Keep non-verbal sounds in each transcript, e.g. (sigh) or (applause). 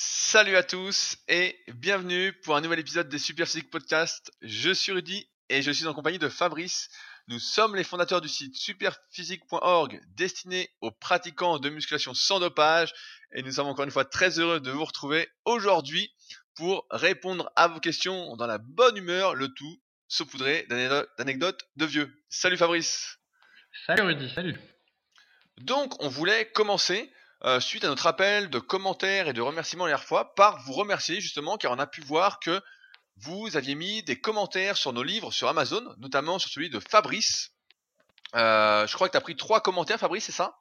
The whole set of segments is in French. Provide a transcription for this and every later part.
Salut à tous et bienvenue pour un nouvel épisode des Super Physique Podcast. Je suis Rudy et je suis en compagnie de Fabrice. Nous sommes les fondateurs du site superphysique.org destiné aux pratiquants de musculation sans dopage et nous sommes encore une fois très heureux de vous retrouver aujourd'hui pour répondre à vos questions dans la bonne humeur, le tout saupoudré d'anecdotes de vieux. Salut Fabrice. Salut Rudy, salut. Donc on voulait commencer euh, suite à notre appel de commentaires et de remerciements la dernière fois, par vous remercier justement, car on a pu voir que vous aviez mis des commentaires sur nos livres sur Amazon, notamment sur celui de Fabrice. Euh, je crois que tu as pris trois commentaires, Fabrice, c'est ça?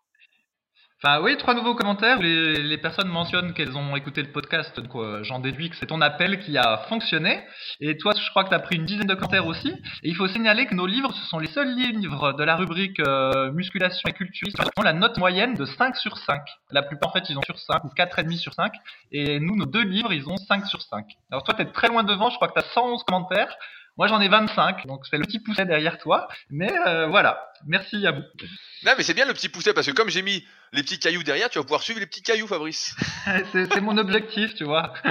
Enfin oui, trois nouveaux commentaires. Les, les personnes mentionnent qu'elles ont écouté le podcast, donc euh, j'en déduis que c'est ton appel qui a fonctionné. Et toi, je crois que tu as pris une dizaine de commentaires aussi. Et il faut signaler que nos livres, ce sont les seuls livres de la rubrique euh, musculation et culture qui ont la note moyenne de 5 sur 5. La plupart, en fait, ils ont sur 5 ou 4,5 sur 5. Et nous, nos deux livres, ils ont 5 sur 5. Alors toi, tu es très loin devant, je crois que tu as 111 commentaires. Moi, j'en ai 25, donc c'est le petit pousset derrière toi. Mais euh, voilà, merci à vous. Non, mais c'est bien le petit pousset parce que comme j'ai mis les petits cailloux derrière, tu vas pouvoir suivre les petits cailloux, Fabrice. (laughs) c'est mon objectif, tu vois. (laughs)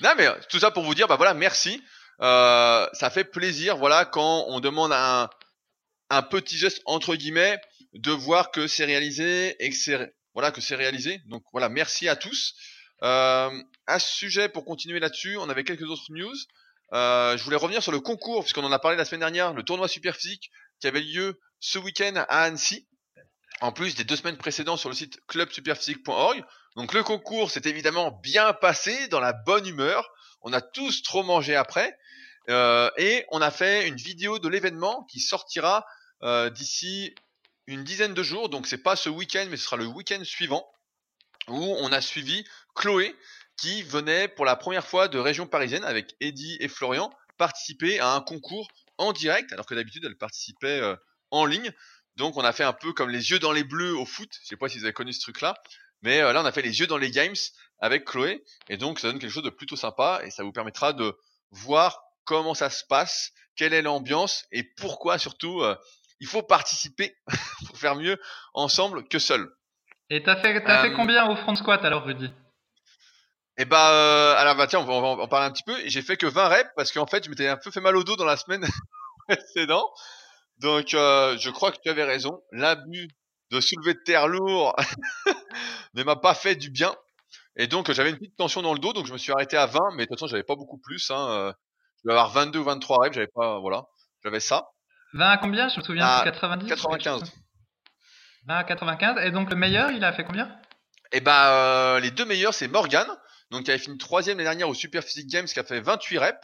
non, mais tout ça pour vous dire, bah voilà, merci. Euh, ça fait plaisir, voilà, quand on demande un, un petit geste entre guillemets, de voir que c'est réalisé et que c'est voilà que c'est réalisé. Donc voilà, merci à tous. Euh, à ce sujet, pour continuer là-dessus, on avait quelques autres news. Euh, je voulais revenir sur le concours, puisqu'on en a parlé la semaine dernière, le tournoi super physique qui avait lieu ce week-end à Annecy, en plus des deux semaines précédentes sur le site clubsuperphysique.org. Donc le concours s'est évidemment bien passé, dans la bonne humeur. On a tous trop mangé après. Euh, et on a fait une vidéo de l'événement qui sortira euh, d'ici une dizaine de jours. Donc c'est pas ce week-end, mais ce sera le week-end suivant, où on a suivi Chloé, qui venait pour la première fois de région parisienne avec Eddie et Florian participer à un concours en direct, alors que d'habitude elle participait euh, en ligne. Donc on a fait un peu comme les yeux dans les bleus au foot. Je sais pas si vous avez connu ce truc-là, mais euh, là on a fait les yeux dans les games avec Chloé, et donc ça donne quelque chose de plutôt sympa et ça vous permettra de voir comment ça se passe, quelle est l'ambiance et pourquoi surtout euh, il faut participer (laughs) pour faire mieux ensemble que seul. Et t'as fait, as fait combien au front squat alors Rudy? Et bah, euh, alors bah tiens, on va, en parler un petit peu. J'ai fait que 20 reps parce qu'en fait, je m'étais un peu fait mal au dos dans la semaine (laughs) précédente. Donc, euh, je crois que tu avais raison. L'abus de soulever de terre lourd (laughs) ne m'a pas fait du bien. Et donc, j'avais une petite tension dans le dos, donc je me suis arrêté à 20, mais de toute façon, j'avais pas beaucoup plus. Hein. Euh, je devais avoir 22 ou 23 reps, j'avais pas, voilà, j'avais ça. 20 à combien? Je me souviens, à 90 95. 20 à 95. Et donc, le meilleur, il a fait combien? Et bah, les deux meilleurs, c'est Morgan donc qui avait fini troisième l'année dernière au Super Physique Games, qui a fait 28 reps.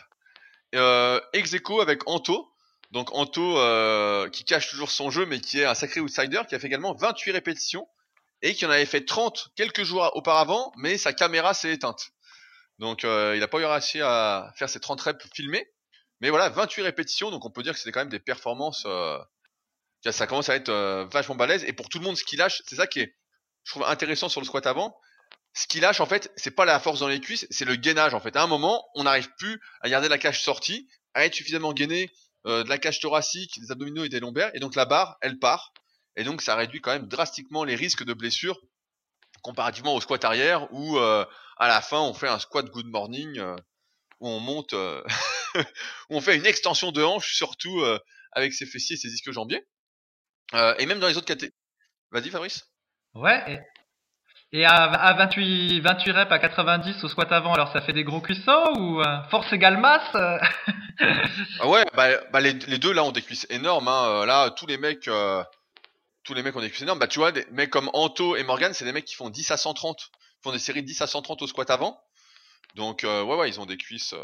Euh, ex avec Anto. Donc Anto euh, qui cache toujours son jeu, mais qui est un sacré outsider, qui a fait également 28 répétitions et qui en avait fait 30 quelques jours auparavant, mais sa caméra s'est éteinte. Donc euh, il n'a pas eu réussi à faire ses 30 reps filmés. Mais voilà, 28 répétitions, donc on peut dire que c'était quand même des performances. Euh, ça commence à être euh, vachement balèze. Et pour tout le monde, ce qu'il lâche, c'est ça qui est, je trouve intéressant sur le squat avant, ce qui lâche en fait, c'est pas la force dans les cuisses, c'est le gainage en fait. À un moment, on n'arrive plus à garder la cage sortie, à être suffisamment gainé euh, de la cage thoracique, des abdominaux et des lombaires, et donc la barre, elle part, et donc ça réduit quand même drastiquement les risques de blessures comparativement au squat arrière où euh, à la fin on fait un squat good morning euh, où on monte, (laughs) où on fait une extension de hanche surtout avec ses fessiers et ses ischio jambiers. et même dans les autres catégories. Vas-y Fabrice. Ouais, et à, 28, 28 reps à 90 au squat avant, alors ça fait des gros cuissons ou euh, force égale masse euh? (laughs) ah Ouais, bah, bah les, deux là ont des cuisses énormes. Hein. Euh, là, tous les mecs, tous les mecs ont des cuisses énormes. Bah tu vois, des mecs comme Anto et Morgan, c'est des mecs qui font 10 à 130, ils font des séries de 10 à 130 au squat avant. Donc ouais, ouais, ils ont des cuisses,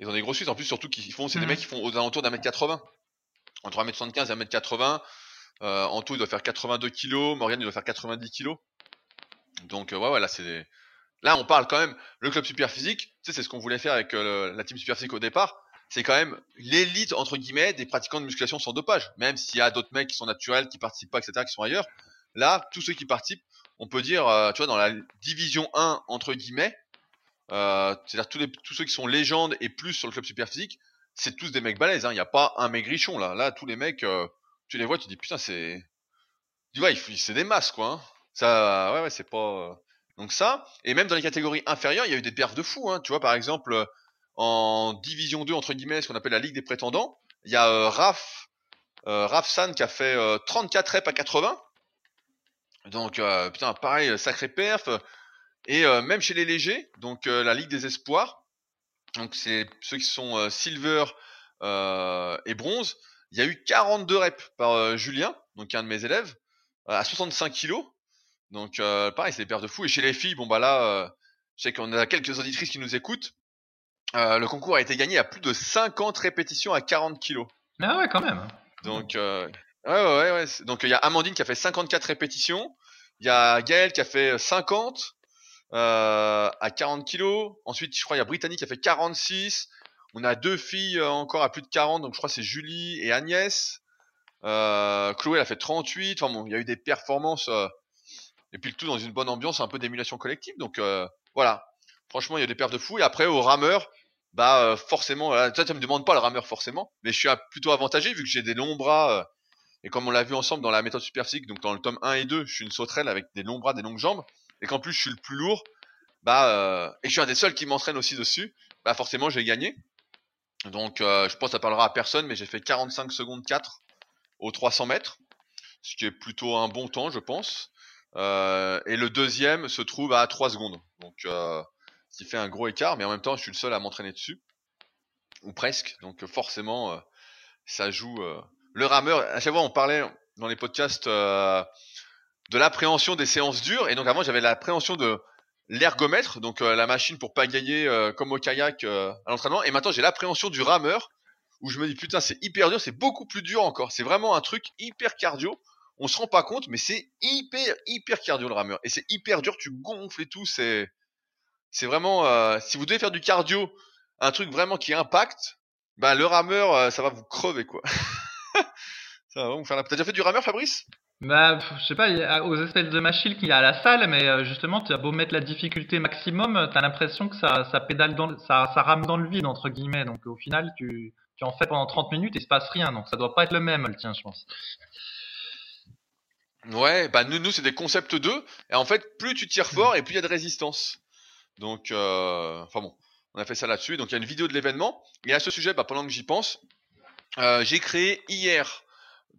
ils ont des grosses cuisses. En plus, surtout qu'ils font, c'est des mhm. mecs qui font aux alentours d'un mètre 80, entre 1m75 et 1m80. Anto il doit faire 82 kg, Morgan il doit faire 90 kg. Donc euh, ouais, ouais, là c'est là on parle quand même le club super physique. Tu sais, c'est ce qu'on voulait faire avec euh, la team super physique au départ. C'est quand même l'élite entre guillemets des pratiquants de musculation sans dopage. Même s'il y a d'autres mecs qui sont naturels, qui participent pas, etc., qui sont ailleurs. Là, tous ceux qui participent, on peut dire, euh, tu vois, dans la division 1 entre guillemets, c'est-à-dire tous, tous ceux qui sont légendes et plus sur le club super physique, c'est tous des mecs balèzes. Hein. Il n'y a pas un maigrichon là. Là, tous les mecs, tu les vois, tu dis putain, c'est, tu vois, c'est des masses quoi. Hein. Ça, ouais, ouais, c'est pas. Donc ça, et même dans les catégories inférieures, il y a eu des perfs de fou. Hein. Tu vois, par exemple, en division 2, entre guillemets, ce qu'on appelle la Ligue des prétendants, il y a euh, Raf, euh, San qui a fait 34 reps à 80. Donc, putain, pareil, sacré perf. Et même chez les légers, donc la Ligue des espoirs, donc c'est ceux qui sont silver et bronze, il y a eu 42 reps par Julien, donc un de mes élèves, à 65 kilos. Donc pareil, c'est des paires de fous. Et chez les filles, bon bah là, je sais qu'on a quelques auditrices qui nous écoutent. le concours a été gagné à plus de 50 répétitions à 40 kilos. Ah ouais, quand même. Donc ouais, ouais, ouais. Donc il y a Amandine qui a fait 54 répétitions. Il y a Gaël qui a fait 50 euh, à 40 kilos. Ensuite, je crois, il y a Brittany qui a fait 46. On a deux filles euh, encore à plus de 40, donc je crois c'est Julie et Agnès. Euh, Chloé, elle a fait 38. Enfin bon, il y a eu des performances. Euh, et puis le tout dans une bonne ambiance, un peu d'émulation collective. Donc euh, voilà. Franchement, il y a des perfs de fou. Et après, au rameur, bah forcément, là, toi, tu me demandes pas le rameur forcément, mais je suis plutôt avantagé vu que j'ai des longs bras. et comme on l'a vu ensemble dans la méthode super physique, donc dans le tome 1 et 2, je suis une sauterelle avec des longs bras, des longues jambes et qu'en plus je suis le plus lourd, bah euh, et je suis un des seuls qui m'entraîne aussi dessus, bah forcément j'ai gagné. Donc euh, je pense que ça parlera à personne, mais j'ai fait 45 secondes 4 aux 300 mètres, ce qui est plutôt un bon temps je pense. Euh, et le deuxième se trouve à 3 secondes, donc ce qui fait un gros écart, mais en même temps je suis le seul à m'entraîner dessus, ou presque, donc forcément ça joue. Le rameur, à chaque fois on parlait dans les podcasts de l'appréhension des séances dures. Et donc avant, j'avais l'appréhension de l'ergomètre, donc euh, la machine pour pagayer euh, comme au kayak euh, à l'entraînement. Et maintenant, j'ai l'appréhension du rameur, où je me dis putain, c'est hyper dur, c'est beaucoup plus dur encore. C'est vraiment un truc hyper cardio. On se rend pas compte, mais c'est hyper hyper cardio le rameur. Et c'est hyper dur, tu gonfles et tout. C'est c'est vraiment si vous devez faire du cardio, un truc vraiment qui impacte, bah le rameur, ça va vous crever quoi. (laughs) ça va vous faire la. T'as déjà fait du rameur, Fabrice? Bah, je sais pas, aux espèces de machines qu'il y a à la salle, mais euh, justement, tu as beau mettre la difficulté maximum, tu as l'impression que ça, ça pédale dans, ça, ça rame dans le vide, entre guillemets. Donc, au final, tu, tu en fais pendant 30 minutes et il se passe rien. Donc, ça doit pas être le même, le tien, je pense. Ouais, bah, nous, c'est des concepts 2. Et en fait, plus tu tires fort et plus il y a de résistance. Donc, euh, enfin bon, on a fait ça là-dessus. Donc, il y a une vidéo de l'événement. Et à ce sujet, bah, pendant que j'y pense, euh, j'ai créé hier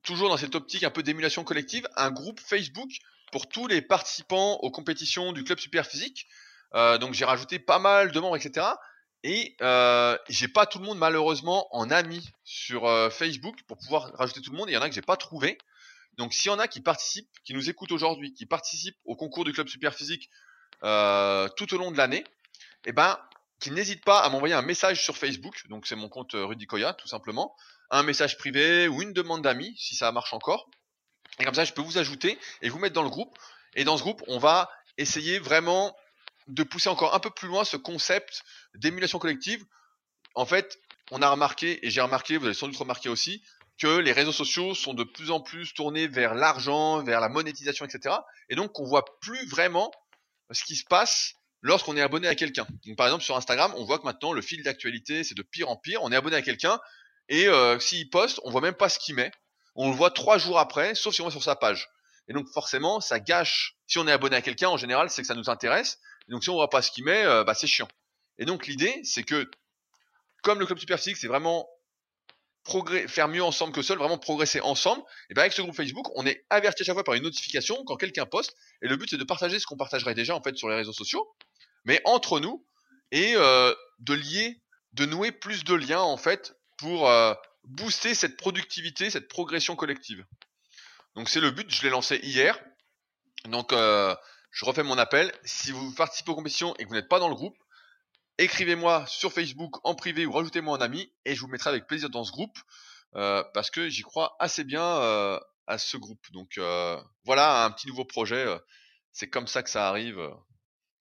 toujours dans cette optique un peu d'émulation collective, un groupe Facebook pour tous les participants aux compétitions du club super physique. Euh, donc j'ai rajouté pas mal de membres, etc. Et euh, j'ai pas tout le monde malheureusement en ami sur euh, Facebook pour pouvoir rajouter tout le monde. Il y en a que j'ai pas trouvé. Donc s'il y en a qui participent, qui nous écoutent aujourd'hui, qui participent au concours du club super physique euh, tout au long de l'année, eh ben qui n'hésitent pas à m'envoyer un message sur Facebook. Donc c'est mon compte Rudy Koya tout simplement un message privé ou une demande d'amis, si ça marche encore. Et comme ça, je peux vous ajouter et vous mettre dans le groupe. Et dans ce groupe, on va essayer vraiment de pousser encore un peu plus loin ce concept d'émulation collective. En fait, on a remarqué, et j'ai remarqué, vous avez sans doute remarqué aussi, que les réseaux sociaux sont de plus en plus tournés vers l'argent, vers la monétisation, etc. Et donc, on voit plus vraiment ce qui se passe lorsqu'on est abonné à quelqu'un. par exemple, sur Instagram, on voit que maintenant, le fil d'actualité, c'est de pire en pire. On est abonné à quelqu'un, et euh, s'il poste, on voit même pas ce qu'il met. On le voit trois jours après, sauf si on va sur sa page. Et donc forcément, ça gâche. Si on est abonné à quelqu'un, en général, c'est que ça nous intéresse. Et donc si on voit pas ce qu'il met, euh, bah c'est chiant. Et donc l'idée, c'est que comme le club Super Physique, c'est vraiment faire mieux ensemble que seul, vraiment progresser ensemble. Et bien avec ce groupe Facebook, on est averti à chaque fois par une notification quand quelqu'un poste. Et le but c'est de partager ce qu'on partagerait déjà en fait sur les réseaux sociaux, mais entre nous et euh, de lier, de nouer plus de liens en fait pour euh, booster cette productivité, cette progression collective. Donc c'est le but, je l'ai lancé hier. Donc euh, je refais mon appel. Si vous participez aux compétitions et que vous n'êtes pas dans le groupe, écrivez-moi sur Facebook en privé ou rajoutez-moi en ami et je vous mettrai avec plaisir dans ce groupe euh, parce que j'y crois assez bien à ce groupe. Donc voilà un petit nouveau projet. c'est comme ça que ça arrive.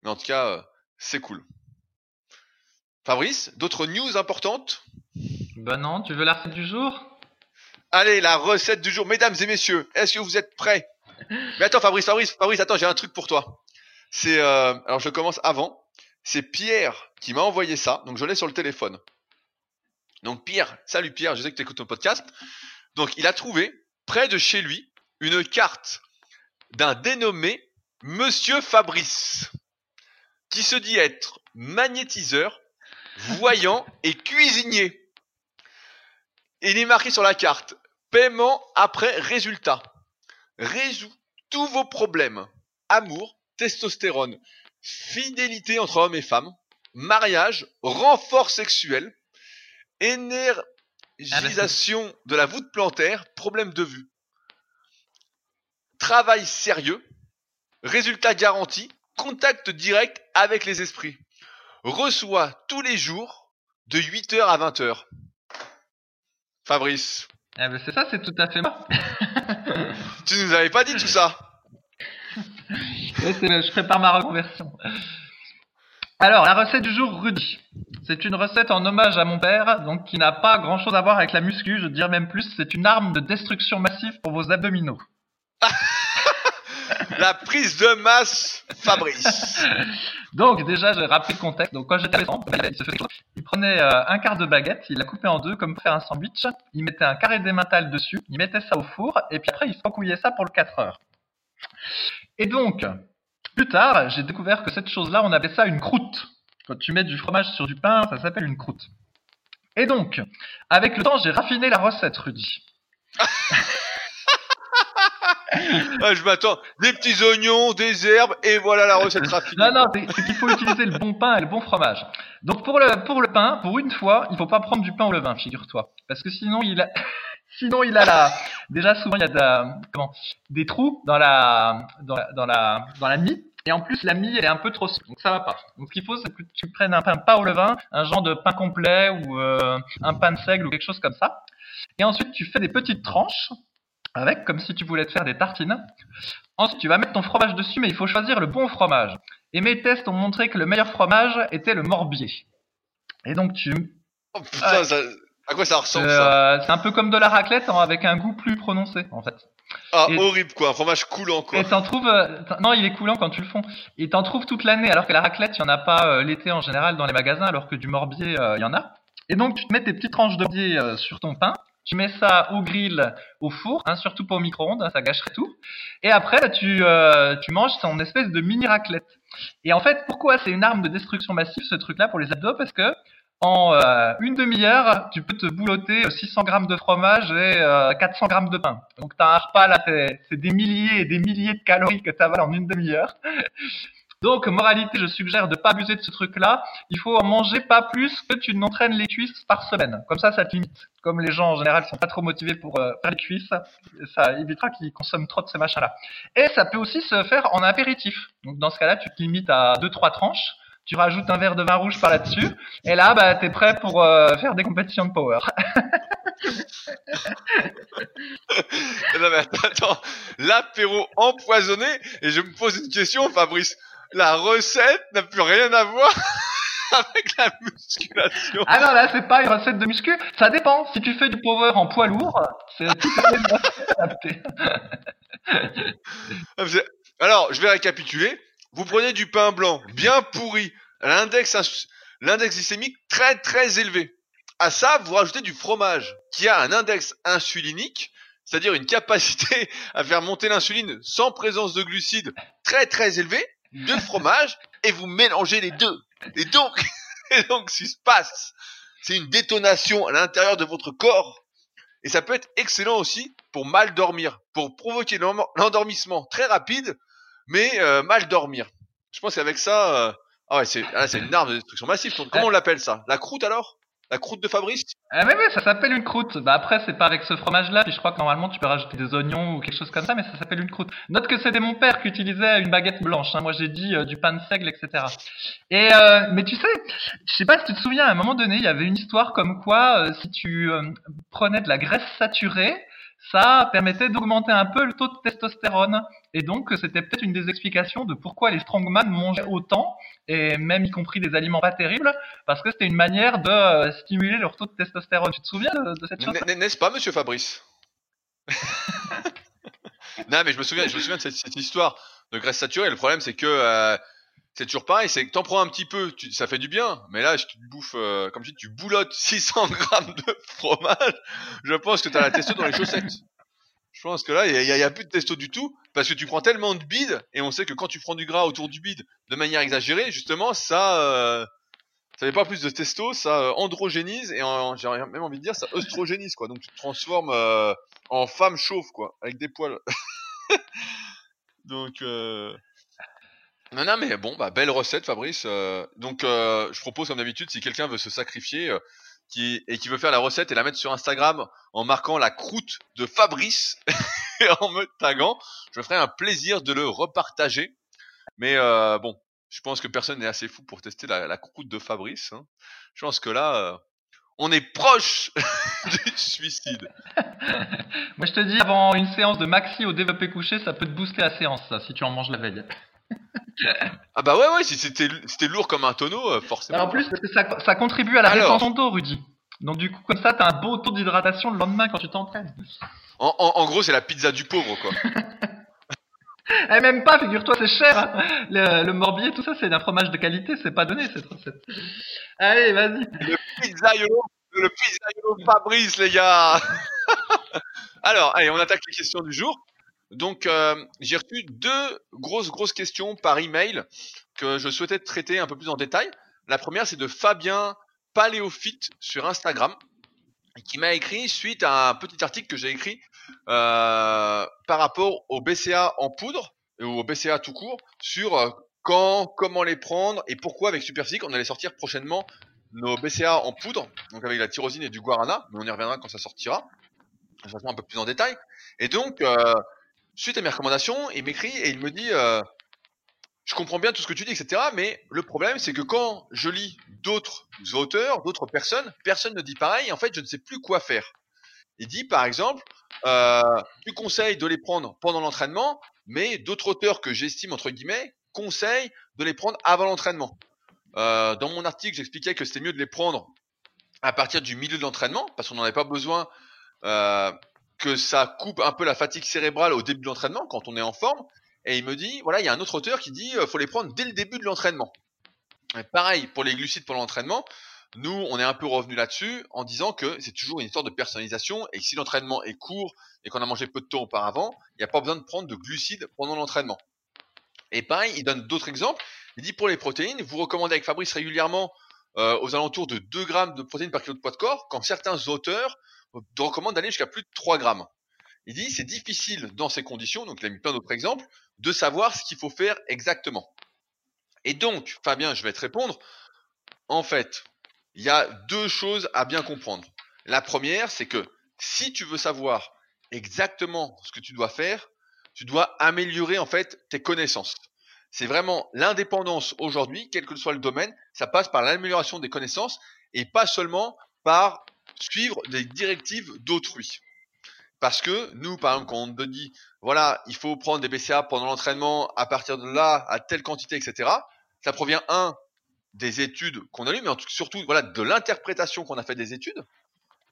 Mais en tout cas, c'est cool. Fabrice, d'autres news importantes? Bah non, tu veux la recette du jour? Allez, la recette du jour. Mesdames et messieurs, est-ce que vous êtes prêts? Mais attends, Fabrice, Fabrice, Fabrice, attends, j'ai un truc pour toi. C'est, euh, alors je commence avant. C'est Pierre qui m'a envoyé ça, donc je l'ai sur le téléphone. Donc Pierre, salut Pierre, je sais que tu écoutes ton podcast. Donc il a trouvé, près de chez lui, une carte d'un dénommé Monsieur Fabrice. qui se dit être magnétiseur, voyant (laughs) et cuisinier. Il est marqué sur la carte paiement après résultat. Résout tous vos problèmes. Amour, testostérone, fidélité entre hommes et femmes, mariage, renfort sexuel, énergisation de la voûte plantaire, problème de vue. Travail sérieux, résultat garanti, contact direct avec les esprits. Reçoit tous les jours de 8h à 20h. Fabrice, Ah ben c'est ça, c'est tout à fait moi. tu nous avais pas dit tout ça (laughs) je prépare ma reconversion. Alors, la recette du jour, Rudy. C'est une recette en hommage à mon père, donc qui n'a pas grand chose à voir avec la muscu, je dirais même plus, c'est une arme de destruction massive pour vos abdominaux. (laughs) La prise de masse, Fabrice. (laughs) Donc, déjà, j'ai rappelé le contexte. Donc, quand j'étais adolescent, il, se faisait il prenait euh, un quart de baguette, il la coupait en deux comme pour faire un sandwich, il mettait un carré d'émental dessus, il mettait ça au four, et puis après, il recouillait ça pour le 4 heures. Et donc, plus tard, j'ai découvert que cette chose-là, on appelait ça une croûte. Quand tu mets du fromage sur du pain, ça s'appelle une croûte. Et donc, avec le temps, j'ai raffiné la recette, Rudy. (laughs) Ah, je m'attends. Des petits oignons, des herbes, et voilà la recette raffinée. Non, non, c'est qu'il faut utiliser le bon pain et le bon fromage. Donc pour le, pour le pain, pour une fois, il faut pas prendre du pain au levain, figure-toi. Parce que sinon, il a, (laughs) sinon il a la, déjà souvent il y a de la- comment, des trous dans la, dans la, dans la, dans la mie. Et en plus, la mie, elle est un peu trop souple, donc ça va pas. Donc ce qu'il faut, c'est que tu prennes un pain pas au levain, un genre de pain complet ou euh, un pain de seigle ou quelque chose comme ça. Et ensuite, tu fais des petites tranches avec, comme si tu voulais te faire des tartines. Ensuite, tu vas mettre ton fromage dessus, mais il faut choisir le bon fromage. Et mes tests ont montré que le meilleur fromage était le morbier. Et donc tu, Oh putain, ça- à quoi ça ressemble ça euh, c'est un peu comme de la raclette hein, avec un goût plus prononcé en fait. Ah, et- horrible quoi, un fromage coulant quoi. Et t'en trouves, euh, non, il est coulant quand tu le fonds. Et t'en trouves toute l'année, alors que la raclette, il y en a pas euh, l'été en général dans les magasins, alors que du morbier, euh, il y en a. Et donc tu te mets tes petites tranches de morbier euh, sur ton pain. Tu mets ça au grill, au four, hein, surtout pas au micro-ondes, hein, ça gâcherait tout. Et après, là, tu, tu manges ton espèce de mini raclette. Et en fait, pourquoi c'est une arme de destruction massive ce truc-là pour les abdos? Parce que en euh, une demi-heure, tu peux te boulotter 600 grammes de fromage et euh, 400 grammes de pain. Donc t'as un repas là, c'est c'est des milliers et des milliers de calories que tu avales en une demi-heure. (laughs) Donc moralité, je suggère de pas abuser de ce truc-là. Il faut en manger pas plus que tu n'entraînes les cuisses par semaine. Comme ça, ça te limite. Comme les gens en général sont pas trop motivés pour euh, faire les cuisses, ça évitera qu'ils consomment trop de ces machins-là. Et ça peut aussi se faire en apéritif. Donc dans ce cas-là, tu te limites à deux trois tranches. Tu rajoutes un verre de vin rouge par là-dessus, et là, bah, t'es prêt pour euh, faire des compétitions de power. (laughs) Non mais attends, attends, l'apéro empoisonné, et je me pose une question Fabrice. La recette n'a plus rien à voir (laughs) avec la musculation. Ah non, là, c'est pas une recette de muscu. Ça dépend. Si tu fais du power en poids lourd, c'est tout à fait adapté. Ah, Alors, je vais récapituler. Vous prenez du pain blanc bien pourri, l'index l'index glycémique très très élevé. À ça, vous rajoutez du fromage qui a un index insulinique, c'est-à-dire une capacité (laughs) à faire monter l'insuline sans présence de glucides très très élevée, de fromage, et vous mélangez les deux. Et donc, (laughs) et donc, ce qui se passe, c'est une détonation à l'intérieur de votre corps. Et ça peut être excellent aussi pour mal dormir, pour provoquer l'endor- l'endormissement très rapide, mais euh, mal dormir. Je pense qu'avec ça, euh, ah ouais, c'est ah, une arme de destruction massive. Comment on l'appelle ça? La croûte alors? La croûte de Fabrice? Ah mais oui, ça s'appelle une croûte. Bah après, c'est pas avec ce fromage-là, puis je crois que normalement tu peux rajouter des oignons ou quelque chose comme ça, mais ça s'appelle une croûte. Note que c'était mon père qui utilisait une baguette blanche. hein. Moi j'ai dit euh, du pain de seigle, etc. Et euh, mais tu sais, je sais pas si tu te souviens, à un moment donné, il y avait une histoire comme quoi euh, si tu prenais de la graisse saturée, ça permettait d'augmenter un peu le taux de testostérone. Et donc, c'était peut-être une des explications de pourquoi les strongman mangeaient autant, et même y compris des aliments pas terribles, parce que c'était une manière de euh, stimuler leur taux de testostérone. Tu te souviens de, de cette chose? N'est-ce pas, monsieur Fabrice? (laughs) Non, mais je me souviens, je me souviens de cette, cette histoire de graisse saturée. Le problème, c'est que euh, c'est toujours pareil, c'est que t'en prends un petit peu, tu- ça fait du bien. Mais là, je te bouffe, euh, comme dis, tu boulottes (laughs) 600 grammes de fromage. Je pense que t'as la testo dans les chaussettes. Je pense que là, il y, a plus de testo du tout, parce que tu prends tellement de bide, et on sait que quand tu prends du gras autour du bide de manière exagérée, justement, ça, euh, ça fait pas plus de testo, ça euh, androgénise, et j'ai même envie de dire, ça oestrogénise, quoi. Donc tu te transformes euh, en femme chauve, quoi, avec des poils. (laughs) Donc, euh... non, non, mais bon, bah, belle recette, Fabrice. donc, je propose, comme d'habitude, si quelqu'un veut se sacrifier, qui, et qui veut faire la recette et la mettre sur Instagram en marquant la croûte de Fabrice (laughs) et en me taguant, je me ferai un plaisir de le repartager. Mais euh, bon, je pense que personne n'est assez fou pour tester la, croûte de Fabrice. Hein. Je pense que là, euh, on est proche (laughs) du suicide. (laughs) Moi, je te dis, avant une séance de maxi au développé couché, ça peut te booster la séance, ça, si tu en manges la veille. Ah bah ouais ouais si c'était c'était lourd comme un tonneau euh, forcément. en plus ça, ça contribue à la rétention d'eau Rudy. Donc du coup comme ça t'as un beau taux d'hydratation le lendemain quand tu t'entraînes. En, en, gros c'est la pizza du pauvre quoi. (laughs) Eh même pas, figure-toi, c'est cher. Hein. Le, le, morbier, tout ça, c'est d'un fromage de qualité, c'est pas donné cette recette. Allez, vas-y. Le pizzaiolo, le pizzaiolo Fabrice, les gars. (laughs) Alors, allez, on attaque les questions du jour. Donc, euh, j'ai reçu deux grosses, grosses questions par email que je souhaitais traiter un peu plus en détail. La première, c'est de Fabien Paléophyte sur Instagram, qui m'a écrit suite à un petit article que j'ai écrit euh, par rapport au BCA en poudre ou au BCA tout court sur euh, quand, comment les prendre et pourquoi avec Superphysique on allait sortir prochainement nos BCA en poudre, donc avec la tyrosine et du guarana, mais on y reviendra quand ça sortira, je un peu plus en détail. Et donc, euh, suite à mes recommandations, il m'écrit et il me dit euh, Je comprends bien tout ce que tu dis, etc. Mais le problème, c'est que quand je lis d'autres auteurs, d'autres personnes, personne ne dit pareil. en fait, je ne sais plus quoi faire. Il dit, par exemple, euh, tu conseilles de les prendre pendant l'entraînement, mais d'autres auteurs que j'estime, entre guillemets, conseillent de les prendre avant l'entraînement. Euh, dans mon article, j'expliquais que c'était mieux de les prendre à partir du milieu de l'entraînement, parce qu'on n'en avait pas besoin que ça coupe un peu la fatigue cérébrale au début de l'entraînement quand on est en forme. Et il me dit, voilà, il y a un autre auteur qui dit, euh, faut les prendre dès le début de l'entraînement. Pareil pour les glucides pour l'entraînement. Nous, on est un peu revenu là-dessus en disant que c'est toujours une histoire de personnalisation et si l'entraînement est court et qu'on a mangé peu de temps auparavant, il n'y a pas besoin de prendre de glucides pendant l'entraînement. Et pareil, il donne d'autres exemples. Il dit pour les protéines, vous recommandez avec Fabrice régulièrement euh, aux alentours de 2 grammes de protéines par kilo de poids de corps, quand certains auteurs recommande d'aller jusqu'à plus de 3 grammes. Il dit c'est difficile dans ces conditions, donc il a mis plein d'autres exemples, de savoir ce qu'il faut faire exactement. Et donc, Fabien, je vais te répondre. En fait, il y a deux choses à bien comprendre. La première, c'est que si tu veux savoir exactement ce que tu dois faire, tu dois améliorer en fait tes connaissances. C'est vraiment l'indépendance aujourd'hui, quel que soit le domaine, ça passe par l'amélioration des connaissances et pas seulement par suivre des directives d'autrui. Parce que nous, par exemple, quand on te dit, voilà, il faut prendre des BCA pendant l'entraînement à partir de là, à telle quantité, etc., ça provient, un, des études qu'on a lues, mais surtout, voilà, de l'interprétation qu'on a fait des études.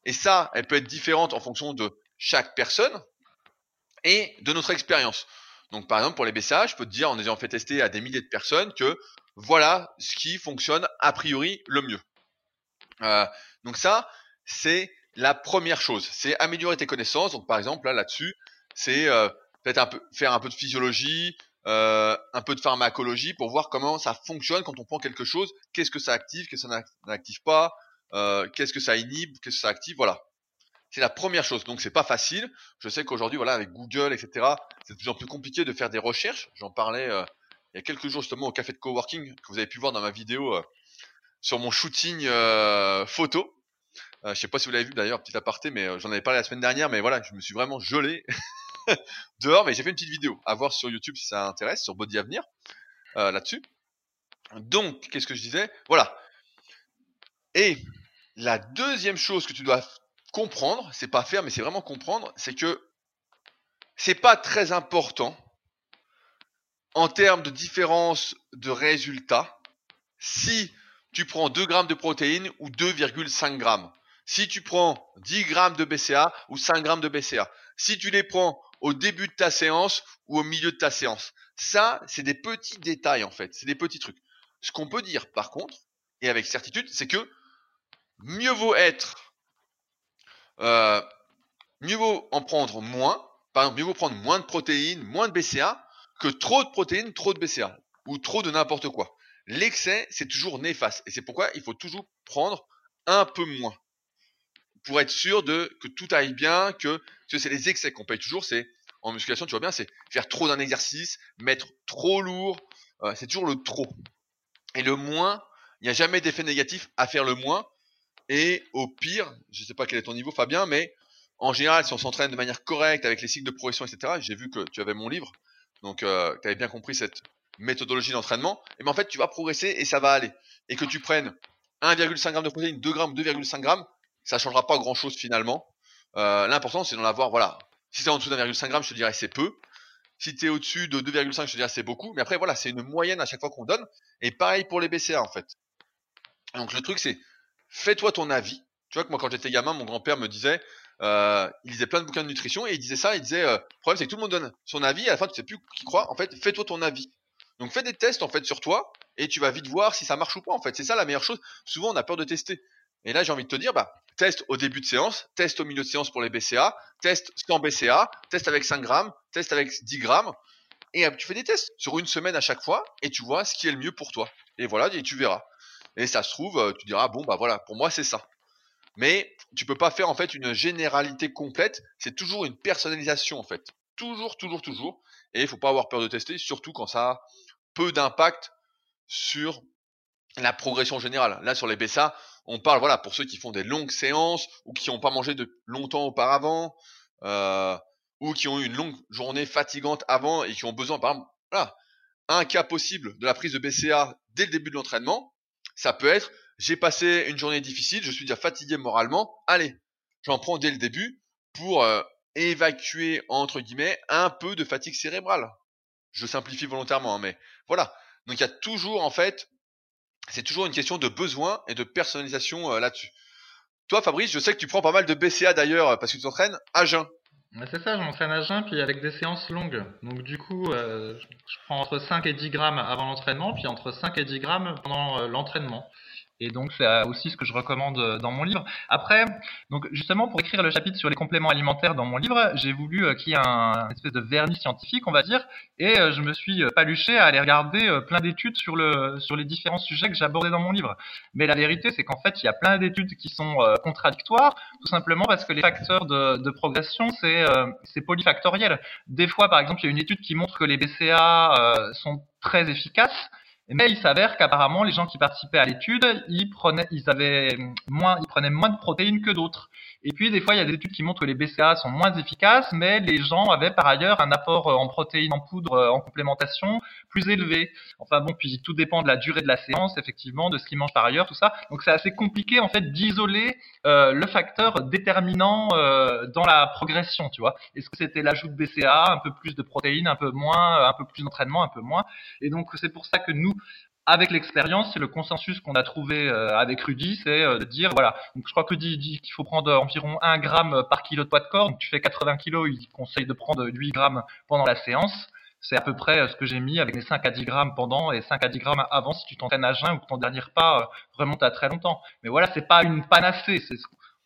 Et ça, elle peut être différente en fonction de chaque personne et de notre expérience. Donc, par exemple, pour les BCA, je peux te dire, en ayant fait tester à des milliers de personnes, que voilà ce qui fonctionne a priori le mieux. Euh, donc ça, c'est la première chose. C'est améliorer tes connaissances. Donc, par exemple, là, là-dessus, c'est euh, peut-être peu, faire un peu de physiologie, euh, un peu de pharmacologie pour voir comment ça fonctionne quand on prend quelque chose. Qu'est-ce que ça active, qu'est-ce que ça n'active pas, euh, qu'est-ce que ça inhibe, qu'est-ce que ça active, voilà. C'est la première chose. Donc, c'est pas facile. Je sais qu'aujourd'hui, voilà, avec Google, etc., c'est de plus en plus compliqué de faire des recherches. J'en parlais il y a quelques jours justement au café de coworking que vous avez pu voir dans ma vidéo sur mon shooting photo. Euh, je sais pas si vous l'avez vu d'ailleurs, petit aparté, mais euh, j'en avais parlé la semaine dernière, mais voilà, je me suis vraiment gelé (laughs) dehors, mais j'ai fait une petite vidéo à voir sur YouTube si ça intéresse, sur Body Avenir, euh, là-dessus. Donc, qu'est-ce que je disais? Voilà. Et la deuxième chose que tu dois comprendre, c'est pas faire, mais c'est vraiment comprendre, c'est que c'est pas très important en termes de différence de résultats si tu prends 2 grammes de protéines ou 2,5 grammes si tu prends 10 grammes de BCA ou 5 grammes de BCA, si tu les prends au début de ta séance ou au milieu de ta séance. Ça, c'est des petits détails en fait, c'est des petits trucs. Ce qu'on peut dire par contre, et avec certitude, c'est que mieux vaut être, euh, mieux vaut en prendre moins, Par exemple, mieux vaut prendre moins de protéines, moins de BCA, que trop de protéines, trop de BCA, ou trop de n'importe quoi. L'excès, c'est toujours néfaste. Et c'est pourquoi il faut toujours prendre un peu moins. Pour être sûr de que tout aille bien, que, que c'est les excès qu'on paye toujours, c'est en musculation, tu vois bien, c'est faire trop d'un exercice, mettre trop lourd, euh, c'est toujours le trop. Et le moins, il n'y a jamais d'effet négatif à faire le moins. Et au pire, je ne sais pas quel est ton niveau Fabien, mais en général, si on s'entraîne de manière correcte avec les cycles de progression, etc., j'ai vu que tu avais mon livre, donc euh, tu avais bien compris cette méthodologie d'entraînement, et bien en fait tu vas progresser et ça va aller. Et que tu prennes 1,5 g de protéines, 2 g, 2,5 g, ça changera pas grand chose finalement. Euh, L'important c'est d'en avoir, voilà. Si c'est en dessous d'1,5 g, je te dirais c'est peu. Si tu es au-dessus de 2,5, je te dirais c'est beaucoup. Mais après voilà, c'est une moyenne à chaque fois qu'on donne. Et pareil pour les BCA en fait. Donc le truc c'est, fais-toi ton avis. Tu vois que moi quand j'étais gamin, mon grand-père me disait, euh, il lisait plein de bouquins de nutrition et il disait ça, il disait, euh, le problème c'est que tout le monde donne son avis, et à la fin tu sais plus qui croit, en fait, fais-toi ton avis. Donc fais des tests en fait sur toi et tu vas vite voir si ça marche ou pas en fait. C'est ça la meilleure chose. Souvent on a peur de tester. Et là j'ai envie de te dire, bah teste au début de séance, teste au milieu de séance pour les BCA, teste sans BCA, teste avec 5 grammes, teste avec 10 grammes. Et tu fais des tests sur une semaine à chaque fois et tu vois ce qui est le mieux pour toi. Et voilà, et tu verras. Et ça se trouve, euh, tu diras, bon bah voilà, pour moi c'est ça. Mais tu peux pas faire en fait une généralité complète. C'est toujours une personnalisation en fait. Toujours, toujours, toujours. Et il faut pas avoir peur de tester, surtout quand ça a peu d'impact sur la progression générale. Là, sur les BSA, on parle, voilà, pour ceux qui font des longues séances ou qui n'ont pas mangé de longtemps auparavant, euh, ou qui ont eu une longue journée fatigante avant et qui ont besoin, par exemple, un cas possible de la prise de BCA dès le début de l'entraînement, ça peut être, j'ai passé une journée difficile, je suis déjà fatigué moralement, allez, j'en prends dès le début pour euh, évacuer, entre guillemets, un peu de fatigue cérébrale. Je simplifie volontairement, hein, mais voilà. Donc il y a toujours, en fait, c'est toujours une question de besoin et de personnalisation euh, là-dessus. Toi, Fabrice, je sais que tu prends pas mal de BCA d'ailleurs parce que tu t'entraînes à jeun. C'est ça, je m'entraîne à jeun, puis avec des séances longues. Donc du coup, euh, je prends entre 5 et 10 grammes avant l'entraînement, puis entre 5 et 10 grammes pendant euh, l'entraînement. Et donc c'est euh, aussi ce que je recommande euh, dans mon livre. Après, donc justement pour écrire le chapitre sur les compléments alimentaires dans mon livre, j'ai voulu euh, qu'il y ait un espèce de vernis scientifique, on va dire, et je me suis paluché à aller regarder plein d'études sur le sur les différents sujets que j'abordais dans mon livre. Mais la vérité, c'est qu'en fait, il y a plein d'études qui sont contradictoires, tout simplement parce que les facteurs de, progression, c'est c'est polyfactoriel. Des fois, par exemple, il y a une étude qui montre que les BCA sont très efficaces mais il s'avère qu'apparemment, les gens qui participaient à l'étude, ils prenaient, ils avaient moins, ils prenaient moins de protéines que d'autres. Et puis, des fois, il y a des études qui montrent que les BCA sont moins efficaces, mais les gens avaient par ailleurs un apport en protéines en poudre euh, en complémentation plus élevé. Enfin bon, puis tout dépend de la durée de la séance, effectivement, de ce qu'ils mangent par ailleurs, tout ça. Donc, c'est assez compliqué, en fait, d'isoler euh, le facteur déterminant euh, dans la progression, tu vois. Est-ce que c'était l'ajout de BCA, un peu plus de protéines, un peu moins, un peu plus d'entraînement, un peu moins? Et donc, c'est pour ça que nous, avec l'expérience, c'est le consensus qu'on a trouvé euh, avec Rudy, c'est euh, de dire voilà. Donc je crois que Rudy dit qu'il faut prendre environ 1 gramme par kilo de poids de corps. Donc tu fais 80 kilos, il conseille de prendre 8 grammes pendant la séance. C'est à peu près euh, ce que j'ai mis avec les 5 à 10 grammes pendant et 5 à 10 grammes avant si tu t'entraînes à jeun ou que ton dernier repas remonte à très longtemps. Mais voilà, c'est pas une panacée.